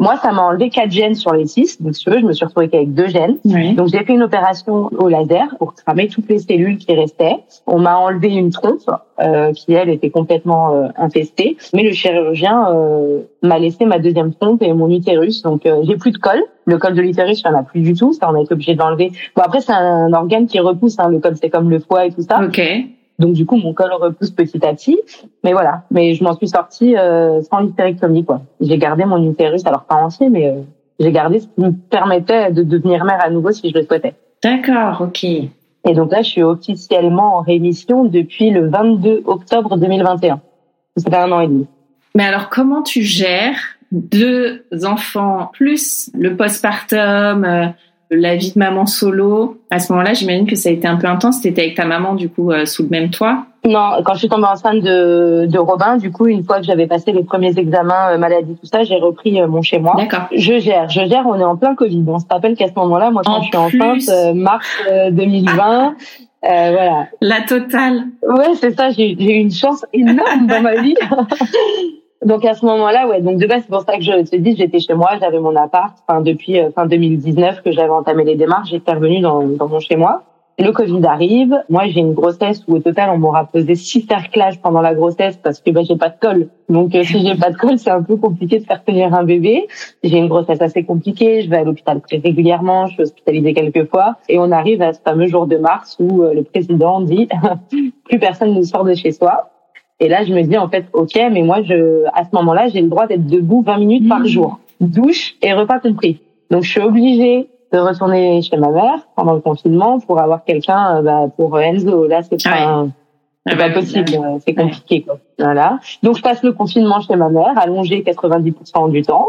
Moi, ça m'a enlevé quatre gènes sur les six. Donc, si tu veux, je me suis retrouvée avec deux gènes. Donc, j'ai fait une opération au laser pour cramer toutes les cellules qui restaient. On m'a enlevé une trompe euh, qui, elle, était complètement euh, infestée. Mais le chirurgien euh, m'a laissé ma deuxième trompe et mon utérus. Donc, euh, j'ai plus de col. Le col de l'utérus, il n'y en a plus du tout. Ça, on a été obligé d'enlever. Bon, après, c'est un organe qui repousse. Hein. Le col, c'est comme le foie et tout ça. Ok. Donc du coup, mon col repousse petit à petit. Mais voilà, mais je m'en suis sortie euh, sans l'hystérectomie quoi. J'ai gardé mon utérus, alors pas entier, mais euh, j'ai gardé ce qui me permettait de devenir mère à nouveau si je le souhaitais. D'accord, ok. Et donc là, je suis officiellement en rémission depuis le 22 octobre 2021. Ça fait un an et demi. Mais alors, comment tu gères deux enfants plus le postpartum euh, la vie de maman solo, à ce moment-là, j'imagine que ça a été un peu intense. T'étais avec ta maman, du coup, euh, sous le même toit? Non, quand je suis tombée enceinte de, de Robin, du coup, une fois que j'avais passé les premiers examens, euh, maladie, tout ça, j'ai repris euh, mon chez moi. D'accord. Je gère, je gère. On est en plein Covid. On se rappelle qu'à ce moment-là, moi, quand je suis enceinte, mars 2020. voilà. La totale. Ouais, c'est ça. J'ai eu une chance énorme dans ma vie. Donc à ce moment-là, ouais. Donc de base, c'est pour ça que je te dis, j'étais chez moi, j'avais mon appart. Enfin depuis euh, fin 2019 que j'avais entamé les démarches, j'étais revenue dans, dans mon chez moi. Le Covid arrive. Moi, j'ai une grossesse où au total, on m'aura posé six cerclages pendant la grossesse parce que ben, j'ai pas de colle. Donc, euh, si j'ai pas de colle, c'est un peu compliqué de faire tenir un bébé. J'ai une grossesse assez compliquée. Je vais à l'hôpital très régulièrement. Je suis hospitalisée quelques fois. Et on arrive à ce fameux jour de mars où euh, le président dit plus personne ne sort de chez soi. Et là, je me dis en fait, ok, mais moi, je, à ce moment-là, j'ai le droit d'être debout 20 minutes par mmh. jour, douche et repas compris. Donc, je suis obligée de retourner chez ma mère pendant le confinement pour avoir quelqu'un euh, bah, pour Enzo. Là, c'est pas, c'est pas possible, c'est compliqué quoi. Voilà. Donc je passe le confinement chez ma mère, allongé 90% du temps.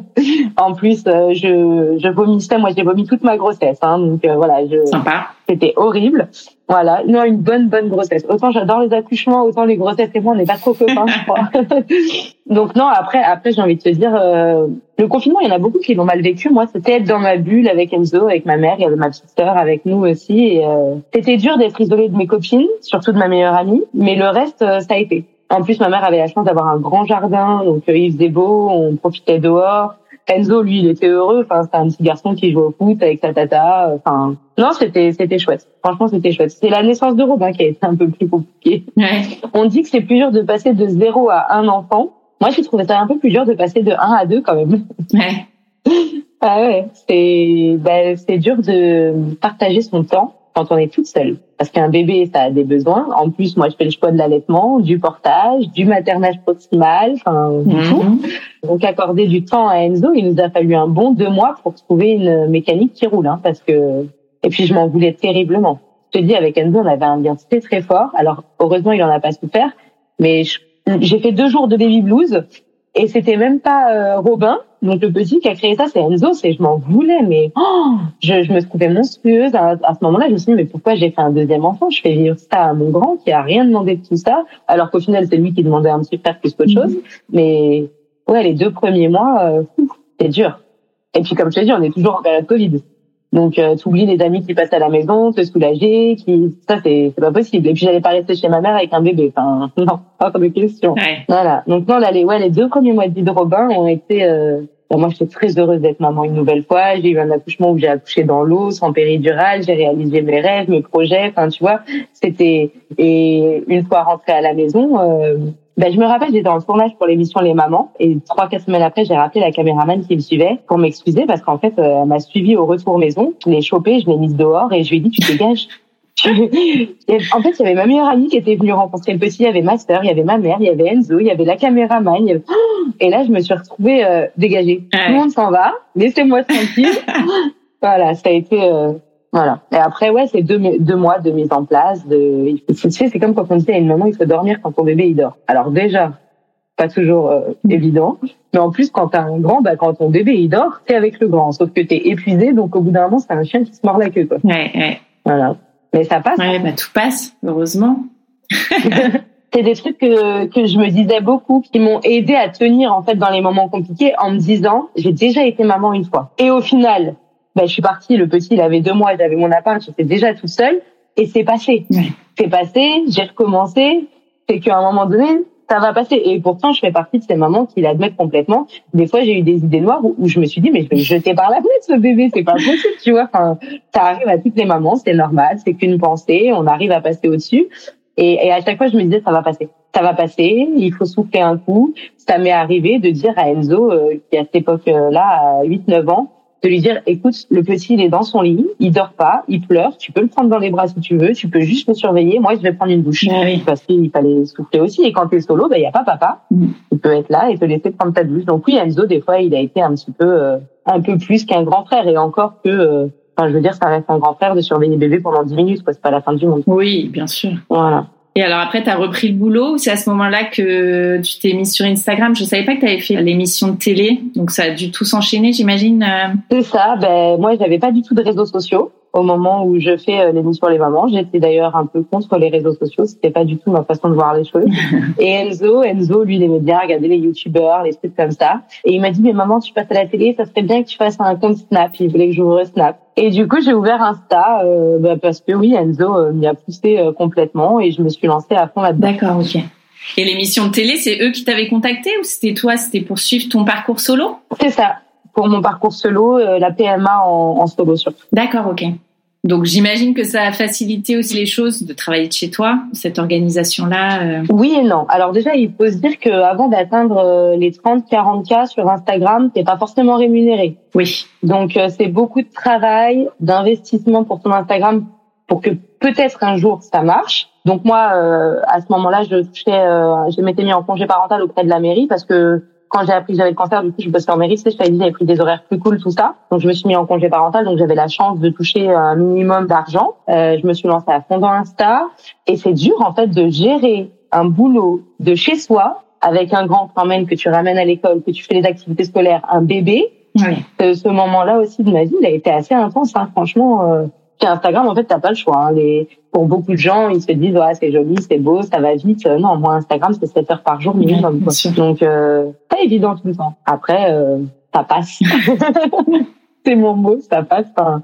en plus, euh, je, je vomissais, moi j'ai vomi toute ma grossesse, hein, donc euh, voilà, je, c'était horrible. Voilà, non, une bonne bonne grossesse. Autant j'adore les accouchements, autant les grossesses et moi on n'est pas trop copains, je crois. donc non, après après j'ai envie de te dire, euh, le confinement, il y en a beaucoup qui l'ont mal vécu. Moi, c'était être dans ma bulle avec Enzo, avec ma mère, il y avait ma petite sœur avec nous aussi. Et c'était dur d'être isolée de mes copines, surtout de ma meilleure amie, mais le reste, ça a été. En plus, ma mère avait la chance d'avoir un grand jardin, donc euh, il faisait beau, on profitait dehors. Enzo, lui, il était heureux. Enfin, c'était un petit garçon qui jouait au foot avec sa tata. Enfin, non, c'était c'était chouette. Franchement, c'était chouette. C'est la naissance de Robin qui a été un peu plus compliquée. On dit que c'est plus dur de passer de zéro à un enfant. Moi, j'ai trouvé ça un peu plus dur de passer de un à deux quand même. Ouais. ah ouais, c'est ben, c'est dur de partager son temps quand on est toute seule. Parce qu'un bébé, ça a des besoins. En plus, moi, je fais le choix de l'allaitement, du portage, du maternage proximal, enfin, du mhm. tout. Donc, accorder du temps à Enzo, il nous a fallu un bon deux mois pour trouver une mécanique qui roule, hein, parce que, et puis je m'en voulais terriblement. Je te dis, avec Enzo, on avait un lien très très fort. Alors, heureusement, il en a pas souffert, mais j'ai fait deux jours de baby blues et c'était même pas euh, Robin, donc le petit qui a créé ça, c'est Enzo. C'est je m'en voulais, mais oh, je, je, me trouvais monstrueuse à, ce moment-là. Je me suis dit mais pourquoi j'ai fait un deuxième enfant? Je fais vivre ça à mon grand qui a rien demandé de tout ça, alors qu'au final c'est lui qui demandait un petit frère plus qu'autre chose. Mais ouais, les deux premiers mois, euh, c'est dur. Et puis comme je te dis, on est toujours en période Covid. Donc euh, tu oublies les amis qui passent à la maison, te soulager, qui ça c'est c'est pas possible. Et puis j'allais pas rester chez ma mère avec un bébé. Enfin non, pas de question. Voilà. Donc non là les ouais les deux premiers mois de vie de Robin ont été euh, moi, j'étais très heureuse d'être maman une nouvelle fois. J'ai eu un accouchement où j'ai accouché dans l'eau, sans péridurale. J'ai réalisé mes rêves, mes projets. Enfin, tu vois, c'était et une fois rentrée à la maison, euh, ben, je me rappelle, j'étais en tournage pour l'émission Les Mamans et trois, quatre semaines après, j'ai rappelé la caméraman qui me suivait pour m'excuser parce qu'en fait, euh, elle m'a suivi au retour maison. Je l'ai chopée, je l'ai mise dehors et je lui ai dit, tu dégages. en fait, il y avait ma meilleure amie qui était venue rencontrer le petit, il y avait ma sœur, il y avait ma mère, il y avait Enzo, il y avait la caméraman. Avait... Et là, je me suis retrouvée euh, dégagée. Tout le monde s'en va, laissez-moi tranquille. voilà, ça a été... Euh, voilà. Et après, ouais, c'est deux, deux mois de mise en place. De, c'est comme quand on dit à une maman, il faut dormir quand ton bébé il dort. Alors déjà, pas toujours euh, évident, mais en plus quand t'as un grand, bah quand ton bébé il dort, t'es avec le grand, sauf que t'es épuisé, donc au bout d'un moment c'est un chien qui se mord la queue. Quoi. Ouais, ouais. Voilà. Mais ça passe. Ouais, bah tout passe, heureusement. c'est des trucs que, que je me disais beaucoup, qui m'ont aidé à tenir en fait dans les moments compliqués, en me disant j'ai déjà été maman une fois. Et au final, ben, je suis partie, le petit, il avait deux mois, j'avais mon appart, j'étais déjà toute seule, et c'est passé. C'est passé, j'ai recommencé, c'est qu'à un moment donné, ça va passer. Et pourtant, je fais partie de ces mamans qui l'admettent complètement. Des fois, j'ai eu des idées noires où, je me suis dit, mais je vais le jeter par la fenêtre, ce bébé, c'est pas possible, tu vois. Enfin, ça arrive à toutes les mamans, c'est normal, c'est qu'une pensée, on arrive à passer au-dessus. Et, et, à chaque fois, je me disais, ça va passer. Ça va passer, il faut souffler un coup. Ça m'est arrivé de dire à Enzo, euh, qui à cette époque-là, à 8-9 ans, de lui dire écoute le petit il est dans son lit il dort pas il pleure tu peux le prendre dans les bras si tu veux tu peux juste me surveiller moi je vais prendre une douche. Ah oui. parce qu'il fallait souffler aussi et quand t'es solo ben il y a pas papa. Mm. il peut être là et te laisser prendre ta douche. Donc oui Enzo des fois il a été un petit peu euh, un peu plus qu'un grand frère et encore que euh, enfin je veux dire ça reste un grand frère de surveiller bébé pendant 10 minutes quoi c'est pas la fin du monde. Oui bien sûr. Voilà et alors après, tu repris le boulot c'est à ce moment-là que tu t'es mise sur Instagram? Je savais pas que tu avais fait l'émission de télé, donc ça a dû tout s'enchaîner, j'imagine. Euh. C'est ça. Ben moi, j'avais pas du tout de réseaux sociaux au moment où je fais euh, l'émission Les Mamans. J'étais d'ailleurs un peu contre les réseaux sociaux. C'était pas du tout ma façon de voir les choses. Et Enzo, Enzo, lui, il aimait bien regarder les youtubeurs, les trucs comme ça. Et il m'a dit, mais maman, tu passes à la télé, ça serait bien que tu fasses un compte Snap. Il voulait que j'ouvre Snap. Et du coup, j'ai ouvert Insta euh, bah, parce que oui, Enzo euh, m'y a poussé euh, complètement et je me suis lancée à fond là-dedans. D'accord, ok. Et l'émission de télé, c'est eux qui t'avaient contacté ou c'était toi C'était pour suivre ton parcours solo? C'est ça, pour mon parcours solo, la PMA en, en solo surtout. D'accord, ok. Donc j'imagine que ça a facilité aussi les choses de travailler de chez toi, cette organisation-là. Euh. Oui et non. Alors déjà, il faut se dire qu'avant d'atteindre euh, les 30-40 cas sur Instagram, t'es pas forcément rémunéré. Oui. Donc euh, c'est beaucoup de travail, d'investissement pour ton Instagram pour que peut-être un jour ça marche. Donc moi, à ce moment-là, je je m'étais mis en congé parental auprès de la mairie parce que quand j'ai appris que j'avais le cancer, du coup, je bossais en mairie. Tu sais, je t'avais dit, j'avais pris des horaires plus cool, tout ça. Donc, je me suis mis en congé parental. Donc, j'avais la chance de toucher un minimum d'argent. Euh, je me suis lancée à fond dans Insta. Et c'est dur, en fait, de gérer un boulot de chez soi avec un grand que tu ramènes à l'école, que tu fais les activités scolaires, un bébé. Oui. Euh, ce moment-là aussi de ma vie, il a été assez intense. Hein. Franchement, euh, Instagram, en fait, t'as pas le choix. Hein. Les, pour beaucoup de gens, ils se disent, ouais, c'est joli, c'est beau, ça va vite. Euh, non, moi, Instagram, c'est 7 heures par jour minimum. Donc, euh, pas évident tout le temps. Après, euh, ça passe. c'est mon mot, ça passe. Enfin,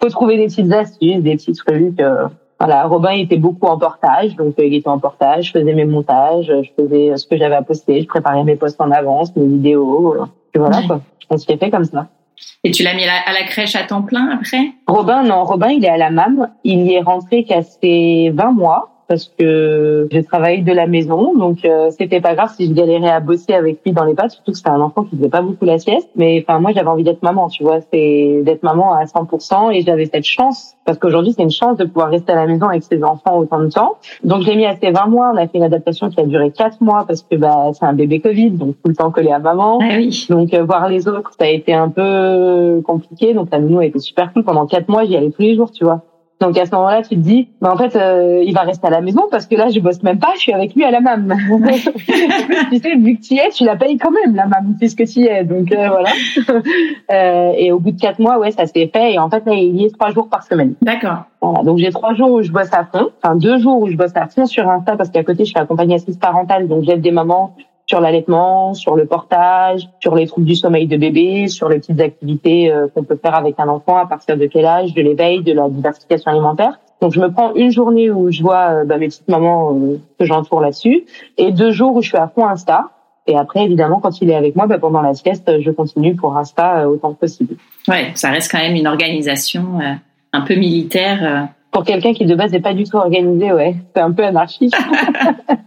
faut trouver des petites astuces, des petits trucs. Euh, voilà, Robin il était beaucoup en portage, donc il était en portage, je faisais mes montages, je faisais ce que j'avais à poster, je préparais mes posts en avance, mes vidéos, et voilà quoi. On s'y fait comme ça. Et tu l'as mis à la, crèche à temps plein après? Robin, non, Robin, il est à la MAM. Il y est rentré qu'à ses 20 mois parce que je travaillais de la maison, donc euh, c'était pas grave si je galérais à bosser avec lui dans les pattes, surtout que c'était un enfant qui faisait pas beaucoup la sieste. Mais enfin moi j'avais envie d'être maman, tu vois, c'est d'être maman à 100% et j'avais cette chance parce qu'aujourd'hui c'est une chance de pouvoir rester à la maison avec ses enfants autant de temps. Donc j'ai mis à ses 20 mois, on a fait une adaptation qui a duré 4 mois parce que bah c'est un bébé Covid, donc tout le temps collé à maman. Ah oui. Donc euh, voir les autres, ça a été un peu compliqué. Donc la nounou a été super cool pendant 4 mois, j'y allais tous les jours, tu vois. Donc à ce moment-là, tu te dis, bah en fait, euh, il va rester à la maison parce que là, je bosse même pas, je suis avec lui à la MAM. tu sais, vu que tu y es, tu la payes quand même la MAM puisque tu y es. Donc euh, voilà. euh, et au bout de quatre mois, ouais, ça s'est fait. Et en fait, là, il y est trois jours par semaine. D'accord. Voilà. Donc j'ai trois jours où je bosse à fond, enfin deux jours où je bosse à fond sur Insta parce qu'à côté, je suis accompagnatrice parentale, donc j'aide des mamans sur l'allaitement, sur le portage, sur les troubles du sommeil de bébé, sur les petites activités euh, qu'on peut faire avec un enfant à partir de quel âge, de l'éveil, de la diversification alimentaire. Donc je me prends une journée où je vois euh, bah, mes petites mamans euh, que j'entoure là-dessus et deux jours où je suis à fond Insta. Et après, évidemment, quand il est avec moi, bah, pendant la sieste, je continue pour Insta autant que possible. Ouais, ça reste quand même une organisation un peu militaire. Pour quelqu'un qui de base n'est pas du tout organisé, ouais, c'est un peu anarchiste.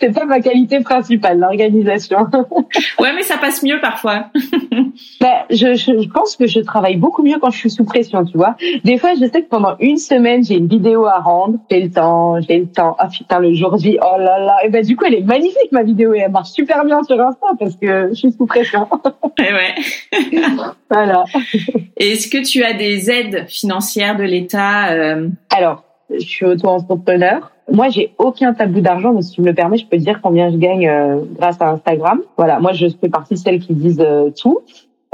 c'est pas ma qualité principale, l'organisation. ouais, mais ça passe mieux parfois. bah, je, je, pense que je travaille beaucoup mieux quand je suis sous pression, tu vois. Des fois, je sais que pendant une semaine, j'ai une vidéo à rendre, j'ai le temps, j'ai le temps. Ah putain, le jour J, oh là là. Et ben du coup, elle est magnifique ma vidéo et elle marche super bien sur Insta parce que je suis sous pression. Et ouais. voilà. Est-ce que tu as des aides financières de l'État euh... Alors, je suis auto-entrepreneur. Moi, j'ai aucun tabou d'argent, mais si tu me le permets, je peux te dire combien je gagne euh, grâce à Instagram. Voilà, moi, je fais partie de celles qui disent euh, tout.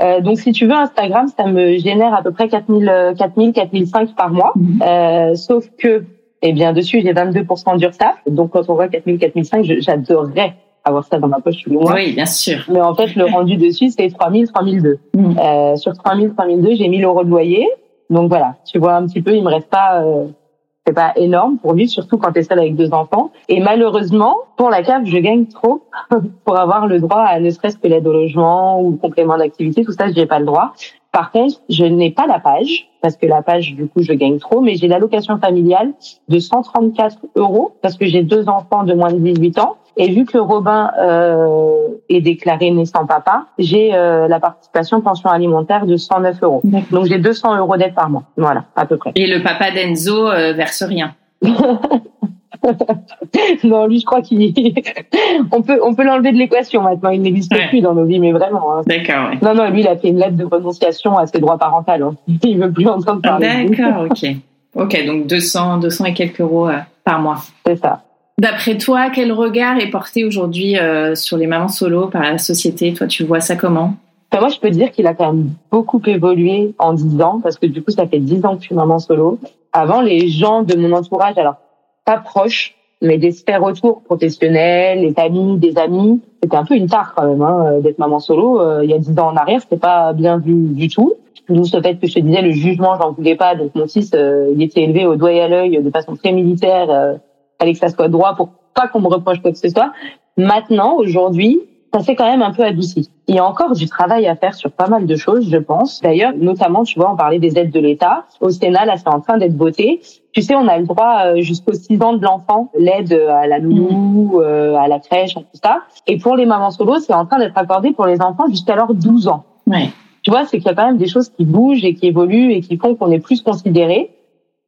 Euh, donc, si tu veux, Instagram, ça me génère à peu près 4000, 4000, 4005 par mois. Euh, sauf que, eh bien, dessus, j'ai 22% d'URSSAF. Donc, quand on voit 4000, 4005, j'adorerais avoir ça dans ma poche tous les mois. Oui, bien sûr. Mais en fait, le rendu dessus, c'est 3000, 3002. Mmh. Euh, sur 3000, 3002, j'ai 1000 euros de loyer. Donc voilà, tu vois un petit peu, il me reste pas euh, c'est pas énorme pour vivre, surtout quand tu es seule avec deux enfants. Et malheureusement, pour la CAF, je gagne trop pour avoir le droit à ne serait-ce que l'aide au logement ou complément d'activité. Tout ça, j'ai pas le droit. Par contre, je n'ai pas la page parce que la page, du coup, je gagne trop, mais j'ai l'allocation familiale de 134 euros parce que j'ai deux enfants de moins de 18 ans et vu que Robin euh, est déclaré naissant papa, j'ai euh, la participation pension alimentaire de 109 euros. Donc j'ai 200 euros d'aide par mois. Voilà, à peu près. Et le papa d'Enzo euh, verse rien. non, lui, je crois qu'il on peut on peut l'enlever de l'équation maintenant. Il n'existe plus dans nos vies, mais vraiment. Hein. D'accord. Non, non, lui, il a fait une lettre de renonciation à ses droits parentaux. Hein. Il veut plus entendre parler. D'accord, ok. Ok, donc 200 200 et quelques euros euh, par mois. C'est ça. D'après toi, quel regard est porté aujourd'hui euh, sur les mamans solo par la société? Toi, tu vois ça comment? Moi, je peux dire qu'il a quand même beaucoup évolué en 10 ans, parce que du coup, ça fait 10 ans que je suis maman solo. Avant, les gens de mon entourage, alors pas proches, mais des sphères autour, professionnels, les amis, des amis, c'était un peu une tare quand même hein, euh, d'être maman solo. Euh, il y a 10 ans en arrière, c'était pas bien vu du tout. D'où ce fait que je te disais, le jugement, j'en voulais pas. Donc mon fils, il était élevé au doigt et à l'œil de façon très militaire fallait que ça soit droit pour pas qu'on me reproche quoi que ce soit. Maintenant, aujourd'hui, ça s'est quand même un peu adouci. Il y a encore du travail à faire sur pas mal de choses, je pense. D'ailleurs, notamment, tu vois, on parlait des aides de l'État. Au Sénat, là, c'est en train d'être voté. Tu sais, on a le droit euh, jusqu'aux 6 ans de l'enfant, l'aide à la nounou, euh, à la crèche, tout ça. Et pour les mamans solo, c'est en train d'être accordé pour les enfants jusqu'à leurs 12 ans. Ouais. Tu vois, c'est qu'il y a quand même des choses qui bougent et qui évoluent et qui font qu'on est plus considéré.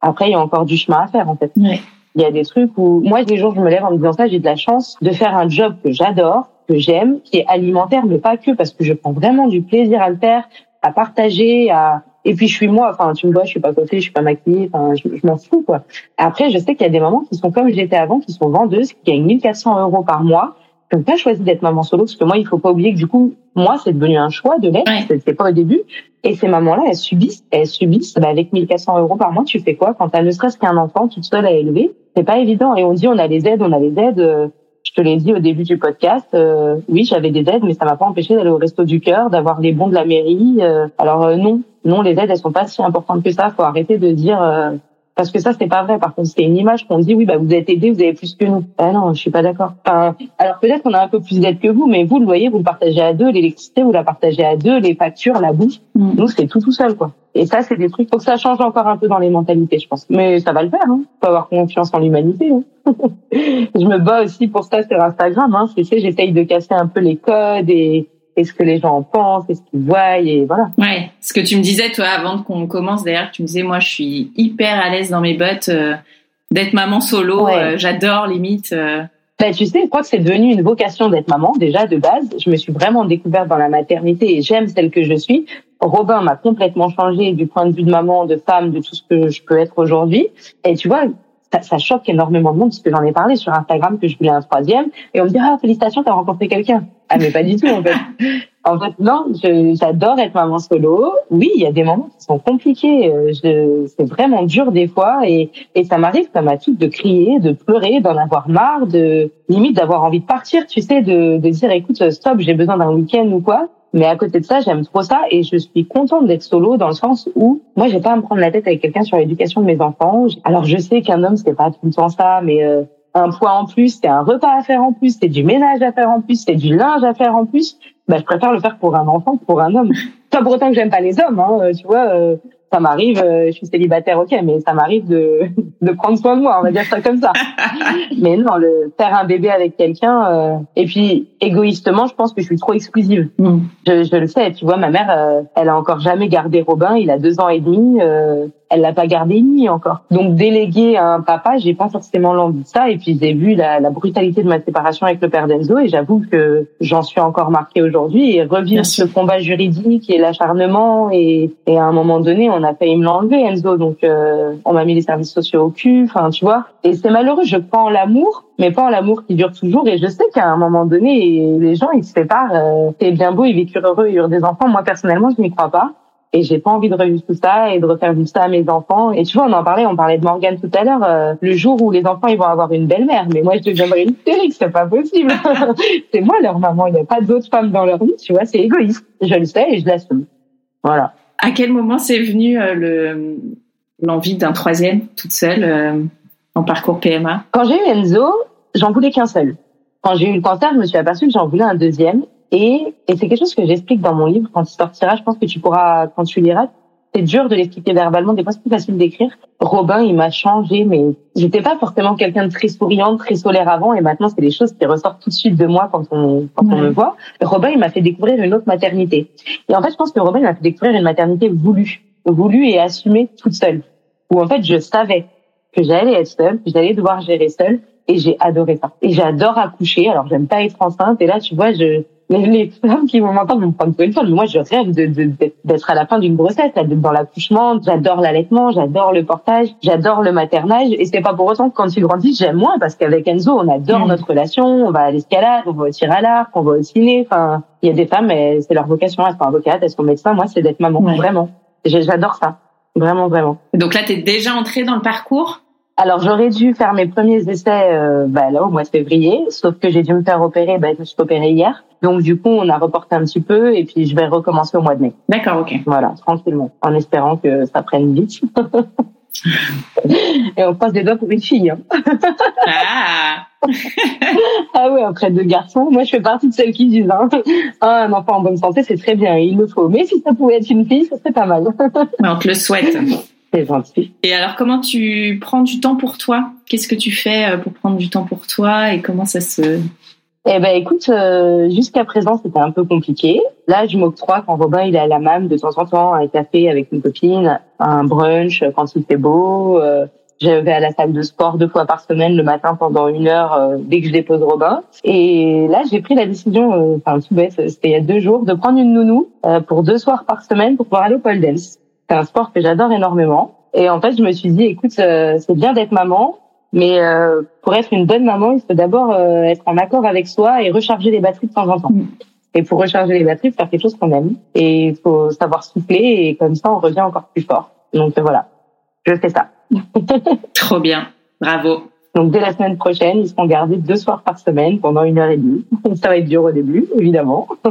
Après, il y a encore du chemin à faire, en fait. Ouais. Il y a des trucs où moi, des jours, je me lève en me disant ça, j'ai de la chance de faire un job que j'adore, que j'aime, qui est alimentaire, mais pas que, parce que je prends vraiment du plaisir à le faire, à partager, à et puis je suis moi, enfin tu me vois, je suis pas coiffée, je suis pas maquillée, enfin je, m'en fous quoi. Après, je sais qu'il y a des mamans qui sont comme j'étais avant, qui sont vendeuses, qui gagnent 1400 euros par mois, n'ont pas choisi d'être maman solo, parce que moi, il faut pas oublier que du coup, moi, c'est devenu un choix de l'être, c'était pas au début. Et ces mamans-là, elles subissent, elles subissent. Bah, avec 1400 euros par mois, tu fais quoi? Quand t'as ne serait-ce qu'un enfant toute seule à élever C'est pas évident. Et on dit, on a les aides, on a les aides. Euh, je te l'ai dit au début du podcast. Euh, oui, j'avais des aides, mais ça m'a pas empêché d'aller au resto du cœur, d'avoir les bons de la mairie. Euh, alors non, non, les aides, elles sont pas si importantes que ça. Faut arrêter de dire parce que ça, c'est pas vrai. Par contre, c'est une image qu'on dit, oui, bah, vous êtes aidé, vous avez plus que nous. Ah non, je suis pas d'accord. Enfin, alors peut-être qu'on a un peu plus d'aide que vous, mais vous, le loyer, vous le partagez à deux, l'électricité, vous la partagez à deux, les factures, la bouffe. Mm. Nous, c'est tout tout seul, quoi. Et ça, c'est des trucs. Faut que ça change encore un peu dans les mentalités, je pense. Mais ça va le faire. Hein. Faut avoir confiance en l'humanité. Hein. je me bats aussi pour ça sur Instagram. Hein. Tu sais, j'essaye de casser un peu les codes et est ce que les gens en pensent, est ce qu'ils voient, et voilà. Ouais, ce que tu me disais, toi, avant qu'on commence, d'ailleurs, tu me disais, moi, je suis hyper à l'aise dans mes bottes euh, d'être maman solo, euh, j'adore limite. Euh. Ben, tu sais, je crois que c'est devenu une vocation d'être maman, déjà, de base. Je me suis vraiment découverte dans la maternité et j'aime celle que je suis. Robin m'a complètement changé du point de vue de maman, de femme, de tout ce que je peux être aujourd'hui. Et tu vois, ça, ça, choque énormément de monde parce que j'en ai parlé sur Instagram que je voulais un troisième et on me dit ah félicitations t'as rencontré quelqu'un ah mais pas du tout en fait En fait, non, j'adore être maman solo. Oui, il y a des moments qui sont compliqués. Euh, c'est vraiment dur des fois et, et ça m'arrive comme à toutes de crier, de pleurer, d'en avoir marre, de limite d'avoir envie de partir, tu sais, de, de dire écoute, stop, j'ai besoin d'un week-end ou quoi. Mais à côté de ça, j'aime trop ça et je suis contente d'être solo dans le sens où moi, j'ai pas à me prendre la tête avec quelqu'un sur l'éducation de mes enfants. Alors, je sais qu'un homme, c'est pas tout le temps ça, mais euh, un poids en plus, c'est un repas à faire en plus, c'est du ménage à faire en plus, c'est du linge à faire en plus. Bah, je préfère le faire pour un enfant que pour un homme. Pas pour autant que j'aime pas les hommes, hein, euh, tu vois. Euh, ça m'arrive, euh, je suis célibataire, ok, mais ça m'arrive de, de prendre soin de moi, on va dire ça comme ça. mais non, le faire un bébé avec quelqu'un, euh, et puis égoïstement, je pense que je suis trop exclusive. Mm. Je, je, le sais, tu vois, ma mère, euh, elle a encore jamais gardé Robin, il a deux ans et demi, elle l'a pas gardé une encore. Donc déléguer à un papa, j'ai pas forcément l'envie de ça. Et puis j'ai vu la, la, brutalité de ma séparation avec le père d'Enzo, et j'avoue que j'en suis encore marquée aujourd'hui. Et revivre ce combat juridique et l'acharnement, et, et à un moment donné, on a failli me l'enlever, Enzo. Donc, euh, on m'a mis les services sociaux au cul. Enfin, tu vois. Et c'est malheureux. Je prends l'amour, mais pas l'amour qui dure toujours. Et je sais qu'à un moment donné, les gens, ils se séparent. Euh, c'est bien beau, ils vécurent heureux, ils eurent des enfants. Moi, personnellement, je n'y crois pas. Et j'ai pas envie de revivre tout ça et de refaire tout ça à mes enfants. Et tu vois, on en parlait, on parlait de Morgane tout à l'heure. Euh, le jour où les enfants ils vont avoir une belle-mère, mais moi je deviendrai une hystérique, c'est pas possible. c'est moi leur maman, il n'y a pas d'autres femmes dans leur vie, tu vois, c'est égoïste. Je le sais et je l'assume. Voilà. À quel moment c'est venu euh, le l'envie d'un troisième toute seule euh, en parcours PMA Quand j'ai eu Enzo, j'en voulais qu'un seul. Quand j'ai eu le cancer, je me suis aperçue que j'en voulais un deuxième. Et, et c'est quelque chose que j'explique dans mon livre quand il sortira. Je pense que tu pourras, quand tu liras, c'est dur de l'expliquer verbalement. Des fois, c'est plus facile d'écrire. Robin, il m'a changé, mais j'étais pas forcément quelqu'un de très souriant, très solaire avant, et maintenant, c'est des choses qui ressortent tout de suite de moi quand on, quand on me voit. Robin, il m'a fait découvrir une autre maternité. Et en fait, je pense que Robin, il m'a fait découvrir une maternité voulue, voulue et assumée toute seule. Où en fait, je savais que j'allais être seule, que j'allais devoir gérer seule, et j'ai adoré ça. Et j'adore accoucher. Alors, j'aime pas être enceinte, et là, tu vois, je les, femmes qui vont m'entendre vont me prendre pour une folle, mais moi je rêve d'être à la fin d'une grossesse, d'être dans l'accouchement, j'adore l'allaitement, j'adore le portage, j'adore le maternage, et c'est pas pour autant que quand tu grandis, j'aime moins, parce qu'avec Enzo, on adore mm. notre relation, on va à l'escalade, on va au tir à l'arc, on va au ciné, enfin, il y a des femmes, c'est leur vocation, elles sont avocates, elles sont médecins, moi c'est d'être maman, vraiment. J'adore ça, vraiment, vraiment. Donc là, tu es déjà entrée dans le parcours? Alors j'aurais dû faire mes premiers essais euh, bah, là au mois de février, sauf que j'ai dû me faire opérer, bah, je me suis opérée hier. Donc du coup on a reporté un petit peu et puis je vais recommencer au mois de mai. D'accord, ok. Voilà, tranquillement, en espérant que ça prenne vite. et on passe des doigts pour une fille. Hein. ah ah ouais, après deux garçons, moi je fais partie de celles qui disent hein, ah, un enfant en bonne santé c'est très bien, il le faut. Mais si ça pouvait être une fille, ce serait pas mal. Mais on te le souhaite. Gentil. Et alors, comment tu prends du temps pour toi? Qu'est-ce que tu fais euh, pour prendre du temps pour toi? Et comment ça se... Eh ben, écoute, euh, jusqu'à présent, c'était un peu compliqué. Là, je m'octroie quand Robin il est à la MAM de temps en temps, un café avec une copine, un brunch quand il fait beau. Euh, je vais à la salle de sport deux fois par semaine le matin pendant une heure dès que je dépose Robin. Et là, j'ai pris la décision, enfin tout bête, c'était il y a deux jours, de prendre une nounou pour deux soirs par semaine pour pouvoir aller au pole dance. C'est un sport que j'adore énormément. Et en fait, je me suis dit, écoute, euh, c'est bien d'être maman, mais euh, pour être une bonne maman, il faut d'abord euh, être en accord avec soi et recharger les batteries de temps en temps. Mm. Et pour recharger les batteries, faire quelque chose qu'on aime. Et il faut savoir souffler et comme ça, on revient encore plus fort. Donc voilà, je fais ça. Trop bien, bravo. Donc dès la semaine prochaine, ils seront gardés deux soirs par semaine pendant une heure et demie. Ça va être dur au début, évidemment.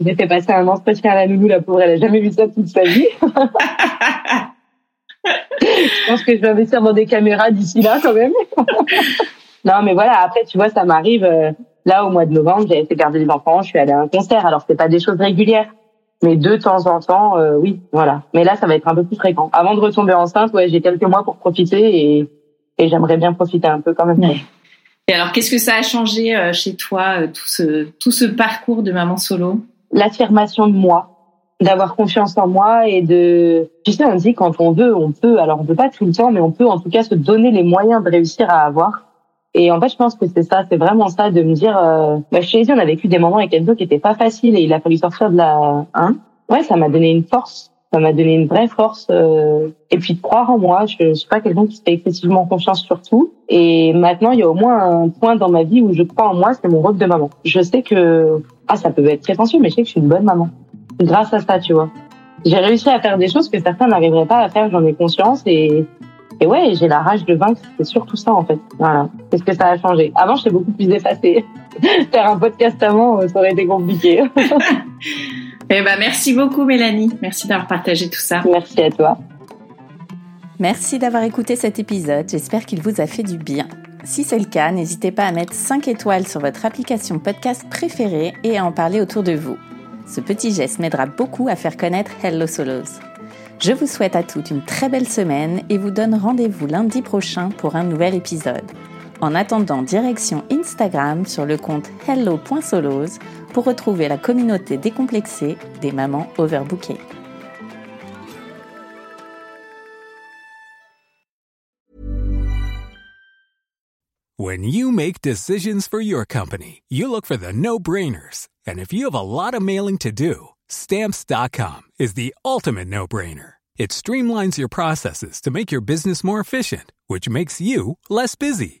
J'ai fait passer un entretien à la nounou, la pauvre, elle a jamais vu ça toute sa vie. je pense que je vais investir dans des caméras d'ici là quand même. non, mais voilà, après, tu vois, ça m'arrive. Euh, là, au mois de novembre, j'ai été garder les enfants, je suis allée à un concert. Alors, c'est pas des choses régulières. Mais de temps en temps, euh, oui, voilà. Mais là, ça va être un peu plus fréquent. Avant de retomber enceinte, ouais, j'ai quelques mois pour profiter et et j'aimerais bien profiter un peu quand même. Et alors, qu'est-ce que ça a changé euh, chez toi, tout ce, tout ce parcours de maman solo? L'affirmation de moi, d'avoir confiance en moi et de... Tu sais, on dit quand on veut, on peut. Alors, on peut pas tout le temps, mais on peut en tout cas se donner les moyens de réussir à avoir. Et en fait, je pense que c'est ça, c'est vraiment ça, de me dire... Euh... Bah, chez on a vécu des moments avec Enzo qui étaient pas faciles et il a fallu sortir de la... Hein ouais, ça m'a donné une force Ça m'a donné une vraie force euh, et puis de croire en moi. Je, je suis pas quelqu'un qui se fait excessivement confiance sur tout. Et maintenant, il y a au moins un point dans ma vie où je crois en moi, c'est mon rôle de maman. Je sais que ah, ça peut être prétentieux, mais je sais que je suis une bonne maman. Grâce à ça, tu vois. J'ai réussi à faire des choses que certains n'arriveraient pas à faire. J'en ai conscience et et ouais, j'ai la rage de vaincre. C'est surtout ça en fait. Voilà. Qu'est-ce que ça a changé? Avant, j'étais beaucoup plus effacée. faire un podcast avant, ça aurait été compliqué. Eh ben, merci beaucoup, Mélanie. Merci d'avoir partagé tout ça. Merci à toi. Merci d'avoir écouté cet épisode. J'espère qu'il vous a fait du bien. Si c'est le cas, n'hésitez pas à mettre 5 étoiles sur votre application podcast préférée et à en parler autour de vous. Ce petit geste m'aidera beaucoup à faire connaître Hello Solos. Je vous souhaite à toutes une très belle semaine et vous donne rendez-vous lundi prochain pour un nouvel épisode. En attendant, direction Instagram sur le compte hello.solos pour retrouver la communauté décomplexée des mamans overbookées. When you make decisions for your company, you look for the no-brainers. And if you have a lot of mailing to do, stamps.com is the ultimate no-brainer. It streamlines your processes to make your business more efficient, which makes you less busy.